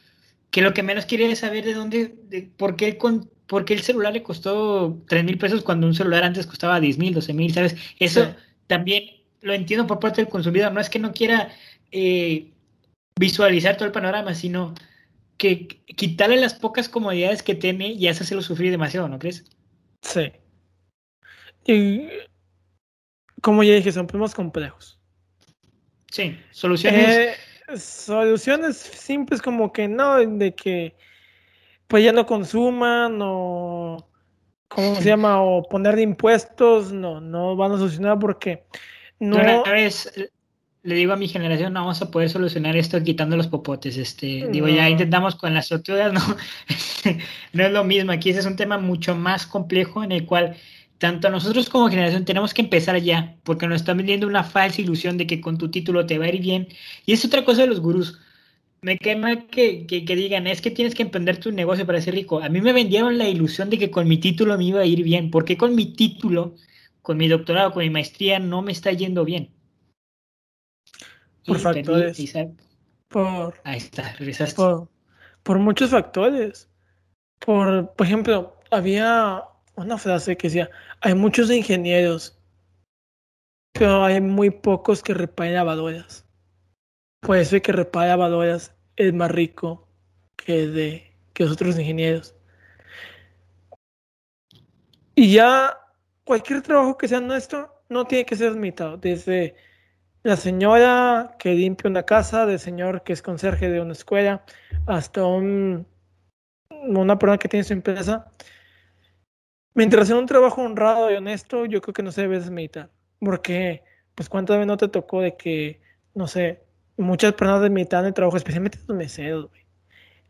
que lo que menos quiere es saber de dónde, de por, qué con, por qué el celular le costó 3 mil pesos cuando un celular antes costaba 10 mil, 12 mil, ¿sabes? Eso también lo entiendo por parte del consumidor, no es que no quiera eh, visualizar todo el panorama, sino que quitarle las pocas comodidades que tiene y hacerlo sufrir demasiado, ¿no crees? Sí. Y como ya dije, son problemas complejos. Sí, soluciones. Eh, soluciones simples como que no, de que pues ya no consuman o ¿cómo se llama? o poner impuestos, no, no van a solucionar porque no. Una vez le digo a mi generación, no vamos a poder solucionar esto quitando los popotes. Este, digo, ya intentamos con las tortugas, (laughs) no, no es lo mismo. Aquí ese es un tema mucho más complejo en el cual tanto nosotros como generación tenemos que empezar ya, porque nos están vendiendo una falsa ilusión de que con tu título te va a ir bien. Y es otra cosa de los gurús. Me quema que, que, que digan, es que tienes que emprender tu negocio para ser rico. A mí me vendieron la ilusión de que con mi título me iba a ir bien. ¿Por qué con mi título, con mi doctorado, con mi maestría no me está yendo bien? Por factores. por, Ahí está, por, por, muchos factores. Por, por ejemplo, había una frase que decía, hay muchos ingenieros, pero hay muy pocos que reparen lavadoras. Por eso que repara lavadoras es más rico que, de, que los otros ingenieros. Y ya cualquier trabajo que sea nuestro no tiene que ser limitado. Desde la señora que limpia una casa, del señor que es conserje de una escuela, hasta un, una persona que tiene su empresa. Mientras sea un trabajo honrado y honesto, yo creo que no se debe desmeditar. Porque, pues, ¿cuántas veces no te tocó de que, no sé, muchas personas desmeditan el trabajo, especialmente los meseros, güey?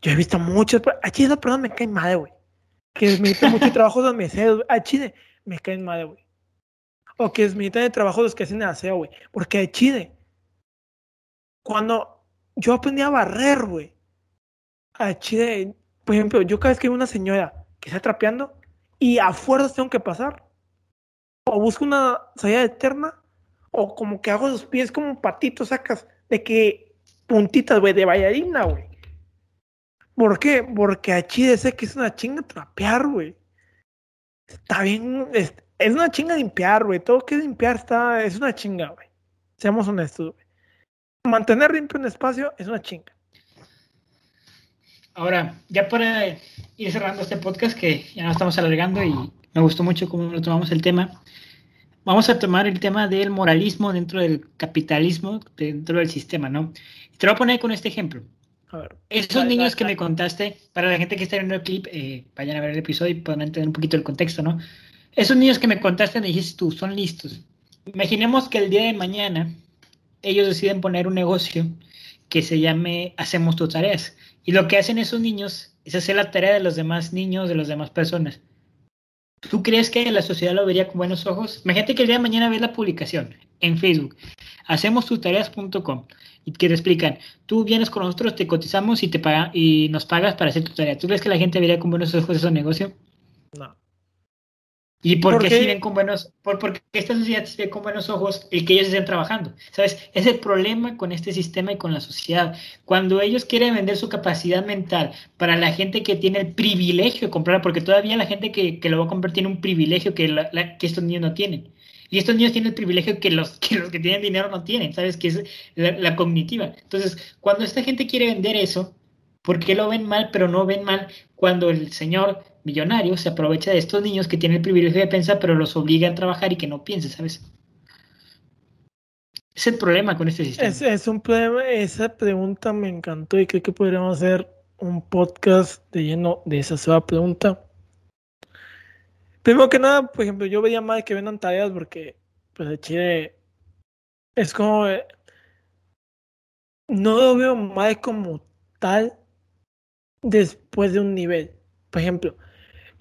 Yo he visto muchas, a Chile esa persona me cae mal, güey. Que desmeditan mucho trabajo de los meseros, a Chile me caen mal, güey o que es mitad de trabajo los que hacen el aseo, güey. Porque de Chile, cuando yo aprendí a barrer, güey, a Chile, por ejemplo, yo cada vez que veo una señora que está trapeando y a fuerzas tengo que pasar, o busco una salida eterna, o como que hago los pies como patitos, sacas de que puntitas, güey, de bailarina, güey. ¿Por qué? Porque a Chile sé que es una chinga trapear, güey. Está bien, es una chinga limpiar, güey. Todo que limpiar está, es una chinga, güey. Seamos honestos, güey. Mantener limpio un espacio es una chinga. Ahora, ya para ir cerrando este podcast que ya nos estamos alargando y me gustó mucho cómo lo tomamos el tema. Vamos a tomar el tema del moralismo dentro del capitalismo, dentro del sistema, ¿no? Te lo voy a poner con este ejemplo. A ver, Esos niños que me contaste, para la gente que está viendo el clip, eh, vayan a ver el episodio y puedan entender un poquito el contexto, ¿no? Esos niños que me contaste, me dijiste tú, son listos. Imaginemos que el día de mañana ellos deciden poner un negocio que se llame Hacemos tus tareas. Y lo que hacen esos niños es hacer la tarea de los demás niños, de las demás personas. ¿Tú crees que la sociedad lo vería con buenos ojos? Imagínate que el día de mañana ves la publicación en Facebook, hacemos tus tareas.com y que te explican, tú vienes con nosotros, te cotizamos y, te paga, y nos pagas para hacer tu tarea. ¿Tú crees que la gente vería con buenos ojos ese negocio? No. ¿Y por, qué, si ven con buenos, por, porque esta sociedad se ve con buenos ojos el que ellos estén trabajando? ¿Sabes? Es el problema con este sistema y con la sociedad. Cuando ellos quieren vender su capacidad mental para la gente que tiene el privilegio de comprar, porque todavía la gente que, que lo va a comprar tiene un privilegio que, que estos niños no tienen. Y estos niños tienen el privilegio que los (laughs) que, los que tienen dinero no tienen, ¿sabes? Que es la, la cognitiva. Entonces, cuando esta gente quiere vender eso, ¿por qué lo ven mal, pero no ven mal cuando el señor millonario se aprovecha de estos niños que tienen el privilegio de pensar, pero los obliga a trabajar y que no piensen, ¿sabes? Es el problema con este sistema. Es, un problema, esa pregunta me encantó y creo que podríamos hacer un podcast de lleno de esa sola pregunta. Primero que nada, por ejemplo, yo veía más que vendan tareas porque, pues, de Chile es como. No lo veo mal como tal después de un nivel. Por ejemplo,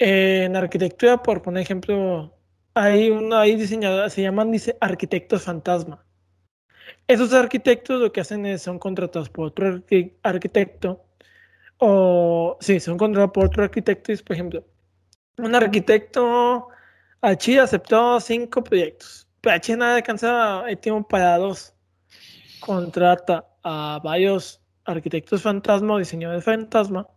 en arquitectura, por poner ejemplo, hay uno ahí diseñador, se llaman dice, arquitectos fantasma. Esos arquitectos lo que hacen es, son contratados por otro arquitecto, o sí, son contratados por otro arquitecto, y por ejemplo, un arquitecto H aceptó cinco proyectos, pero H nada alcanza el tiempo para dos. Contrata a varios arquitectos fantasma o diseñadores fantasma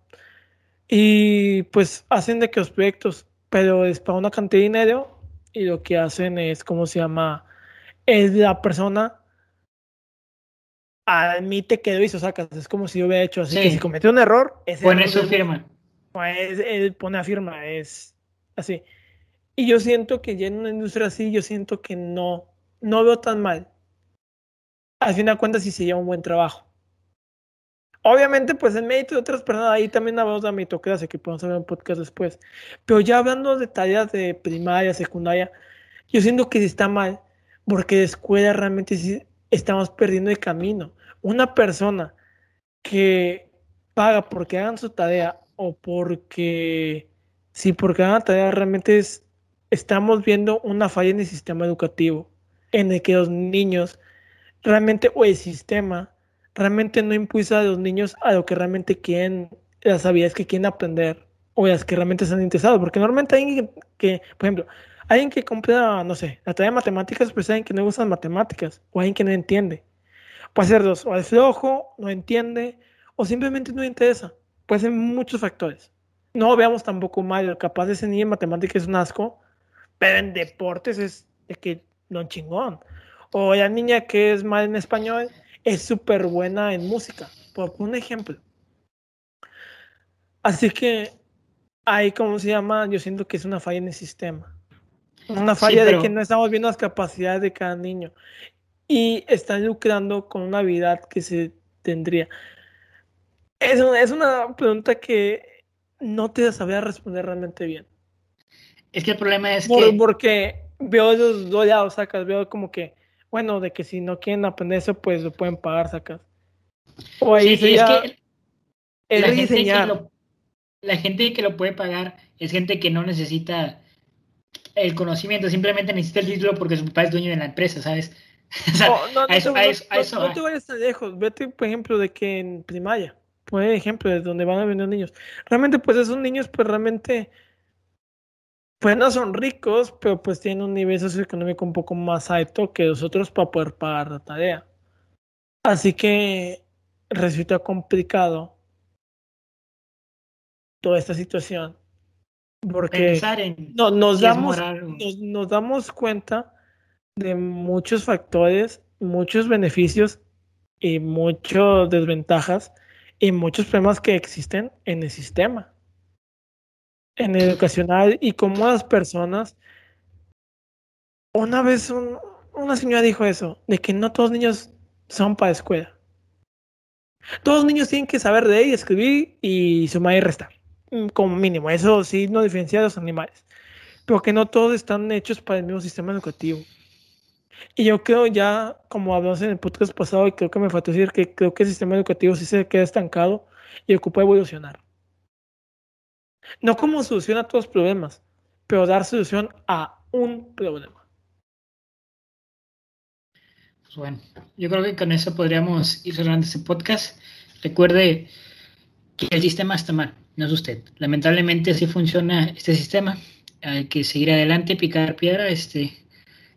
y pues hacen de que los proyectos, pero es para una cantidad de dinero y lo que hacen es, ¿cómo se llama? Es la persona admite que lo hizo, sacas. Es como si yo hubiera hecho así, que si cometió un error, pone su firma. Pues él pone a firma, es así. Y yo siento que ya en una industria así, yo siento que no, no veo tan mal. Al fin de cuentas, si se lleva un buen trabajo. Obviamente, pues en mérito de otras personas, ahí también hablamos de la meritocracia, que podemos hacer un podcast después. Pero ya hablando de tareas de primaria, secundaria, yo siento que está mal, porque de escuela realmente sí estamos perdiendo el camino. Una persona que paga porque hagan su tarea o porque, sí, porque hagan tarea, realmente es, estamos viendo una falla en el sistema educativo, en el que los niños realmente, o el sistema, realmente no impulsa a los niños a lo que realmente quieren, las habilidades que quieren aprender o las que realmente están interesados. Porque normalmente alguien que, por ejemplo, alguien que compra, no sé, la tarea de matemáticas, pues alguien que no las matemáticas o alguien que no entiende. Puede ser dos, o es flojo, no entiende, o simplemente no interesa. Puede ser muchos factores. No veamos tampoco mal, capaz de ese niño en matemáticas es un asco, pero en deportes es de que no chingón. O la niña que es mal en español, es súper buena en música, por un ejemplo. Así que ahí, ¿cómo se llama? Yo siento que es una falla en el sistema. Una falla de que no estamos viendo las capacidades de cada niño. Y están lucrando con una habilidad que se tendría. Es una, es una pregunta que no te sabría responder realmente bien. Es que el problema es que... Porque veo esos dos lados, sacas, veo como que bueno, de que si no quieren aprender eso, pues lo pueden pagar, sacas. O ahí sí, es que la, gente que lo, la gente que lo puede pagar es gente que no necesita el conocimiento, simplemente necesita el título porque su papá es dueño de la empresa, ¿sabes? no, te vayas tan lejos. Vete, por ejemplo, de que en primaria, por ejemplo, de donde van a venir niños. Realmente, pues esos niños, pues realmente pues no son ricos, pero pues tienen un nivel socioeconómico un poco más alto que nosotros para poder pagar la tarea. Así que resulta complicado toda esta situación. Porque no, nos, damos, nos damos cuenta de muchos factores, muchos beneficios y muchas desventajas y muchos problemas que existen en el sistema. En educacional y como las personas. Una vez una señora dijo eso, de que no todos los niños son para escuela. Todos los niños tienen que saber leer y escribir y sumar y restar, mm, como mínimo. Eso sí no diferencia a los animales. Pero que no todos están hechos para el mismo sistema educativo. Y yo creo ya, como hablamos en el podcast pasado, y creo que me faltó decir que creo que el sistema educativo sí se queda estancado y ocupa evolucionar. No como solución a todos los problemas, pero dar solución a un problema. Pues bueno, yo creo que con eso podríamos ir cerrando este podcast. Recuerde que el sistema está mal, no es usted. Lamentablemente así funciona este sistema. Hay que seguir adelante, picar piedra. Este,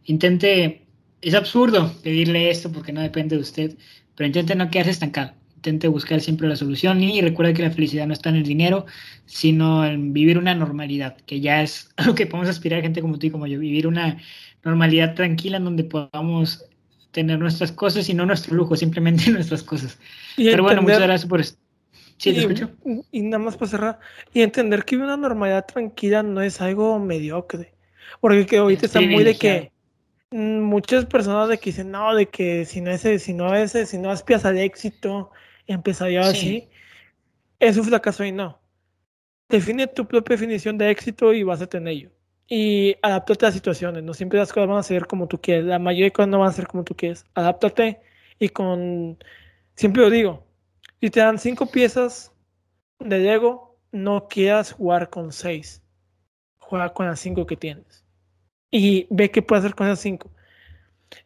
intente, es absurdo pedirle esto porque no depende de usted, pero intente no quedarse estancado intente buscar siempre la solución y recuerda que la felicidad no está en el dinero, sino en vivir una normalidad, que ya es (laughs) lo que podemos aspirar gente como tú y como yo, vivir una normalidad tranquila en donde podamos tener nuestras cosas y no nuestro lujo, simplemente (laughs) nuestras cosas. Pero bueno, muchas gracias por esto. Sí, te escucho. Y nada más para cerrar, y entender que una normalidad tranquila no es algo mediocre, porque que ahorita está muy de que muchas personas de que dicen, no, de que si no es, si no es, si no aspiras al éxito, empezaría así, es un fracaso y no. Define tu propia definición de éxito y básate en ello. Y adáptate a situaciones. No siempre las cosas van a ser como tú quieres. La mayoría de cosas no van a ser como tú quieres. Adáptate y con. Siempre lo digo. Si te dan cinco piezas de Lego, no quieras jugar con seis. Juega con las cinco que tienes. Y ve qué puedes hacer con esas cinco.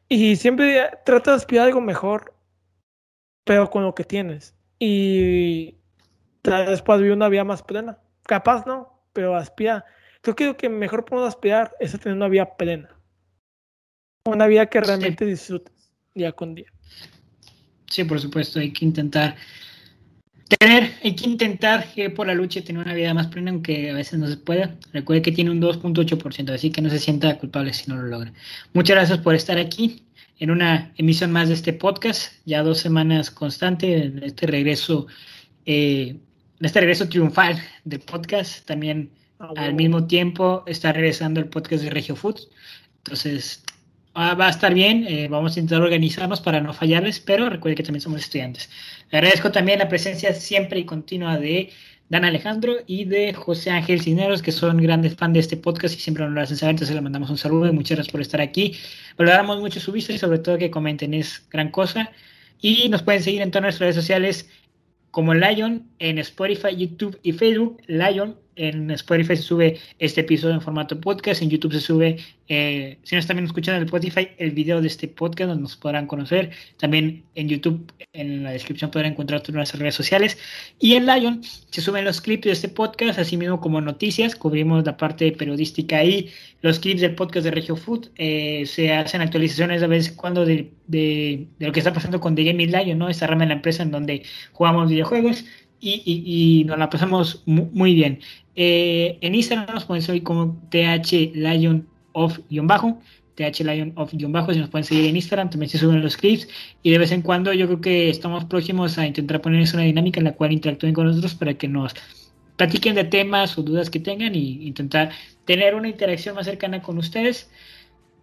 Y siempre trata de aspirar algo mejor pero con lo que tienes. Y después vi una vida más plena. Capaz no, pero aspira. Creo que lo que mejor podemos aspirar es a tener una vida plena. Una vida que realmente disfrutes día con día. Sí, por supuesto, hay que intentar tener, hay que intentar que por la lucha tener una vida más plena, aunque a veces no se pueda. Recuerde que tiene un 2.8%, así que no se sienta culpable si no lo logra. Muchas gracias por estar aquí en una emisión más de este podcast, ya dos semanas constante, en este regreso, eh, este regreso triunfal del podcast, también ah, al mismo tiempo está regresando el podcast de Regio Foods, entonces ah, va a estar bien, eh, vamos a intentar organizarnos para no fallarles, pero recuerden que también somos estudiantes. Le agradezco también la presencia siempre y continua de Dan Alejandro y de José Ángel Cineros, que son grandes fans de este podcast y siempre nos lo hacen saber, entonces le mandamos un saludo y muchas gracias por estar aquí. Valoramos mucho su vista y sobre todo que comenten, es gran cosa. Y nos pueden seguir en todas nuestras redes sociales como Lion en Spotify, YouTube y Facebook. Lion en Spotify se sube este episodio en formato podcast, en YouTube se sube, eh, si no están también escuchando en Spotify, el video de este podcast donde nos podrán conocer. También en YouTube, en la descripción podrán encontrar todas nuestras redes sociales. Y en Lion se suben los clips de este podcast, así mismo como noticias, cubrimos la parte periodística ahí, los clips del podcast de Regio Food, eh, se hacen actualizaciones a veces cuando de, de, lo que está pasando con The Gaming Lion, ¿no? Esta rama de la empresa en donde jugamos videojuegos y, nos la pasamos muy, bien. Eh, en Instagram nos pueden seguir como TH Lion bajo TH Lion bajo si nos pueden seguir en Instagram, también se suben los clips y de vez en cuando yo creo que estamos próximos a intentar ponerles una dinámica en la cual interactúen con nosotros para que nos platiquen de temas o dudas que tengan y intentar tener una interacción más cercana con ustedes.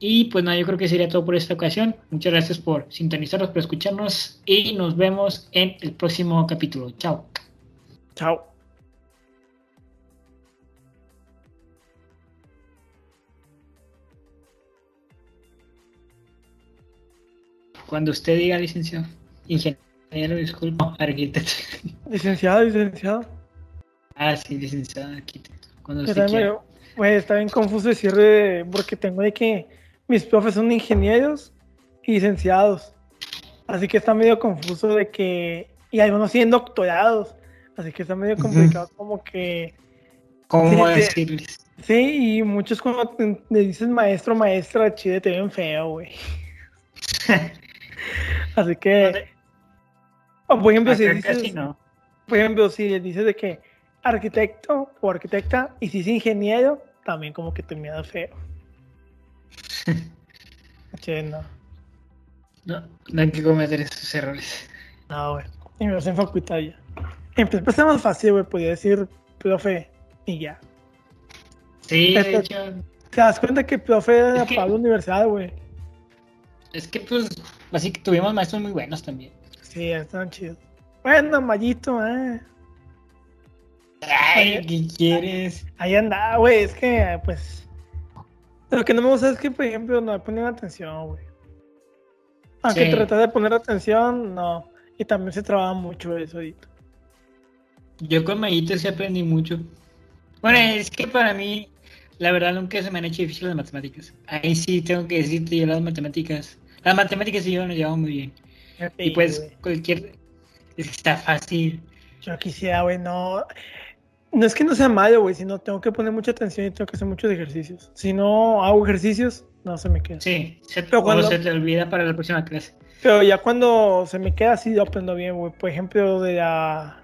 Y pues nada, yo creo que sería todo por esta ocasión. Muchas gracias por sintonizarnos, por escucharnos y nos vemos en el próximo capítulo. Chao. Chao. Cuando usted diga licenciado, ingeniero, disculpo, arquitecto. Licenciado, licenciado. Ah, sí, licenciado, arquitecto. Cuando usted quiera. Pues, está bien confuso decir porque tengo de que mis profes son ingenieros y licenciados. Así que está medio confuso de que. Y algunos tienen doctorados. Así que está medio complicado como que... ¿Cómo decirles? Sí, y muchos cuando le dices maestro, maestra, chile te ven feo, güey. (laughs) Así que... por ejemplo, si dices... Por ejemplo, si dices de que arquitecto o arquitecta y si es ingeniero, también como que te mira feo. (laughs) che, no. No, no hay que cometer esos errores. No, güey. Y me hacen facultad ya. Empezó más fácil, güey, podía decir profe y ya. Sí, de hecho. Te das cuenta que profe era para la universidad, güey. Es que pues, así que tuvimos maestros muy buenos también. Sí, están chidos. Bueno, Mayito, eh. Ay, ¿qué quieres? Ahí anda, güey. Es que, pues. Lo que no me gusta es que, por ejemplo, no me ponen atención, güey. Aunque Sí. tratar de poner atención, no. Y también se trabaja mucho eso ahorita. Yo con Mayito sí aprendí mucho. Bueno, es que para mí, la verdad, nunca se me han hecho difíciles las matemáticas. Ahí sí tengo que decirte, yo las matemáticas. Las matemáticas y yo nos llevamos muy bien. Y Sí, pues, cualquier. Es que está fácil. Yo quisiera, güey, no. No es que no sea malo, güey, sino tengo que poner mucha atención y tengo que hacer muchos ejercicios. Si no hago ejercicios, no se me queda. Sí, se, Pero cuando- se te olvida para la próxima clase. Pero ya cuando se me queda así, lo aprendo bien, güey. Por ejemplo, de la,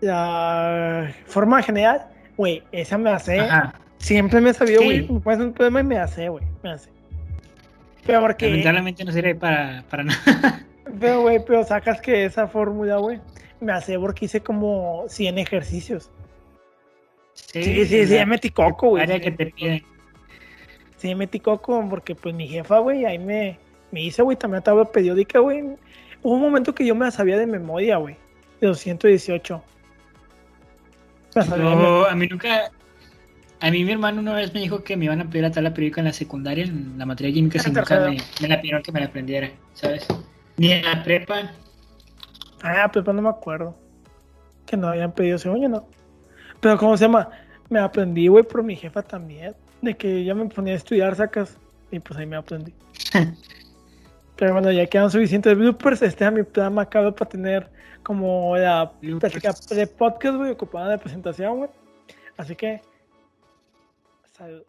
la forma general, güey, esa me hace. Ajá. Siempre me he sabido, Sí. güey. Me pones un problema y me hace, güey. Me hace. Pero porque. Lamentablemente no sirve para, para nada. (laughs) Pero, güey, pero sacas que esa fórmula, güey, me hace porque hice como 100 ejercicios. Sí, sí, sí, la ya metí coco, güey. área que te piden. Sí, metí coco porque, pues, mi jefa, güey, ahí me, me hizo, güey, también tabla periódica, güey. Hubo un momento que yo me la sabía de memoria, güey. De 218. No, a mí nunca. A mí mi hermano una vez me dijo que me iban a pedir la tabla periódica en la secundaria, en la materia química, y nunca me, me la pidieron que me la aprendiera, ¿sabes? Ni en la prepa. Ah, pero no me acuerdo. Que no habían pedido, según yo no. Pero, ¿cómo se llama? Me aprendí, güey, por mi jefa también. De que ella me ponía a estudiar, sacas. Y pues ahí me aprendí. (laughs) Pero bueno, ya quedan suficientes bloopers. Este es mi plan macabro para tener como la plática de podcast, güey, ocupada de presentación, güey. Así que, salud.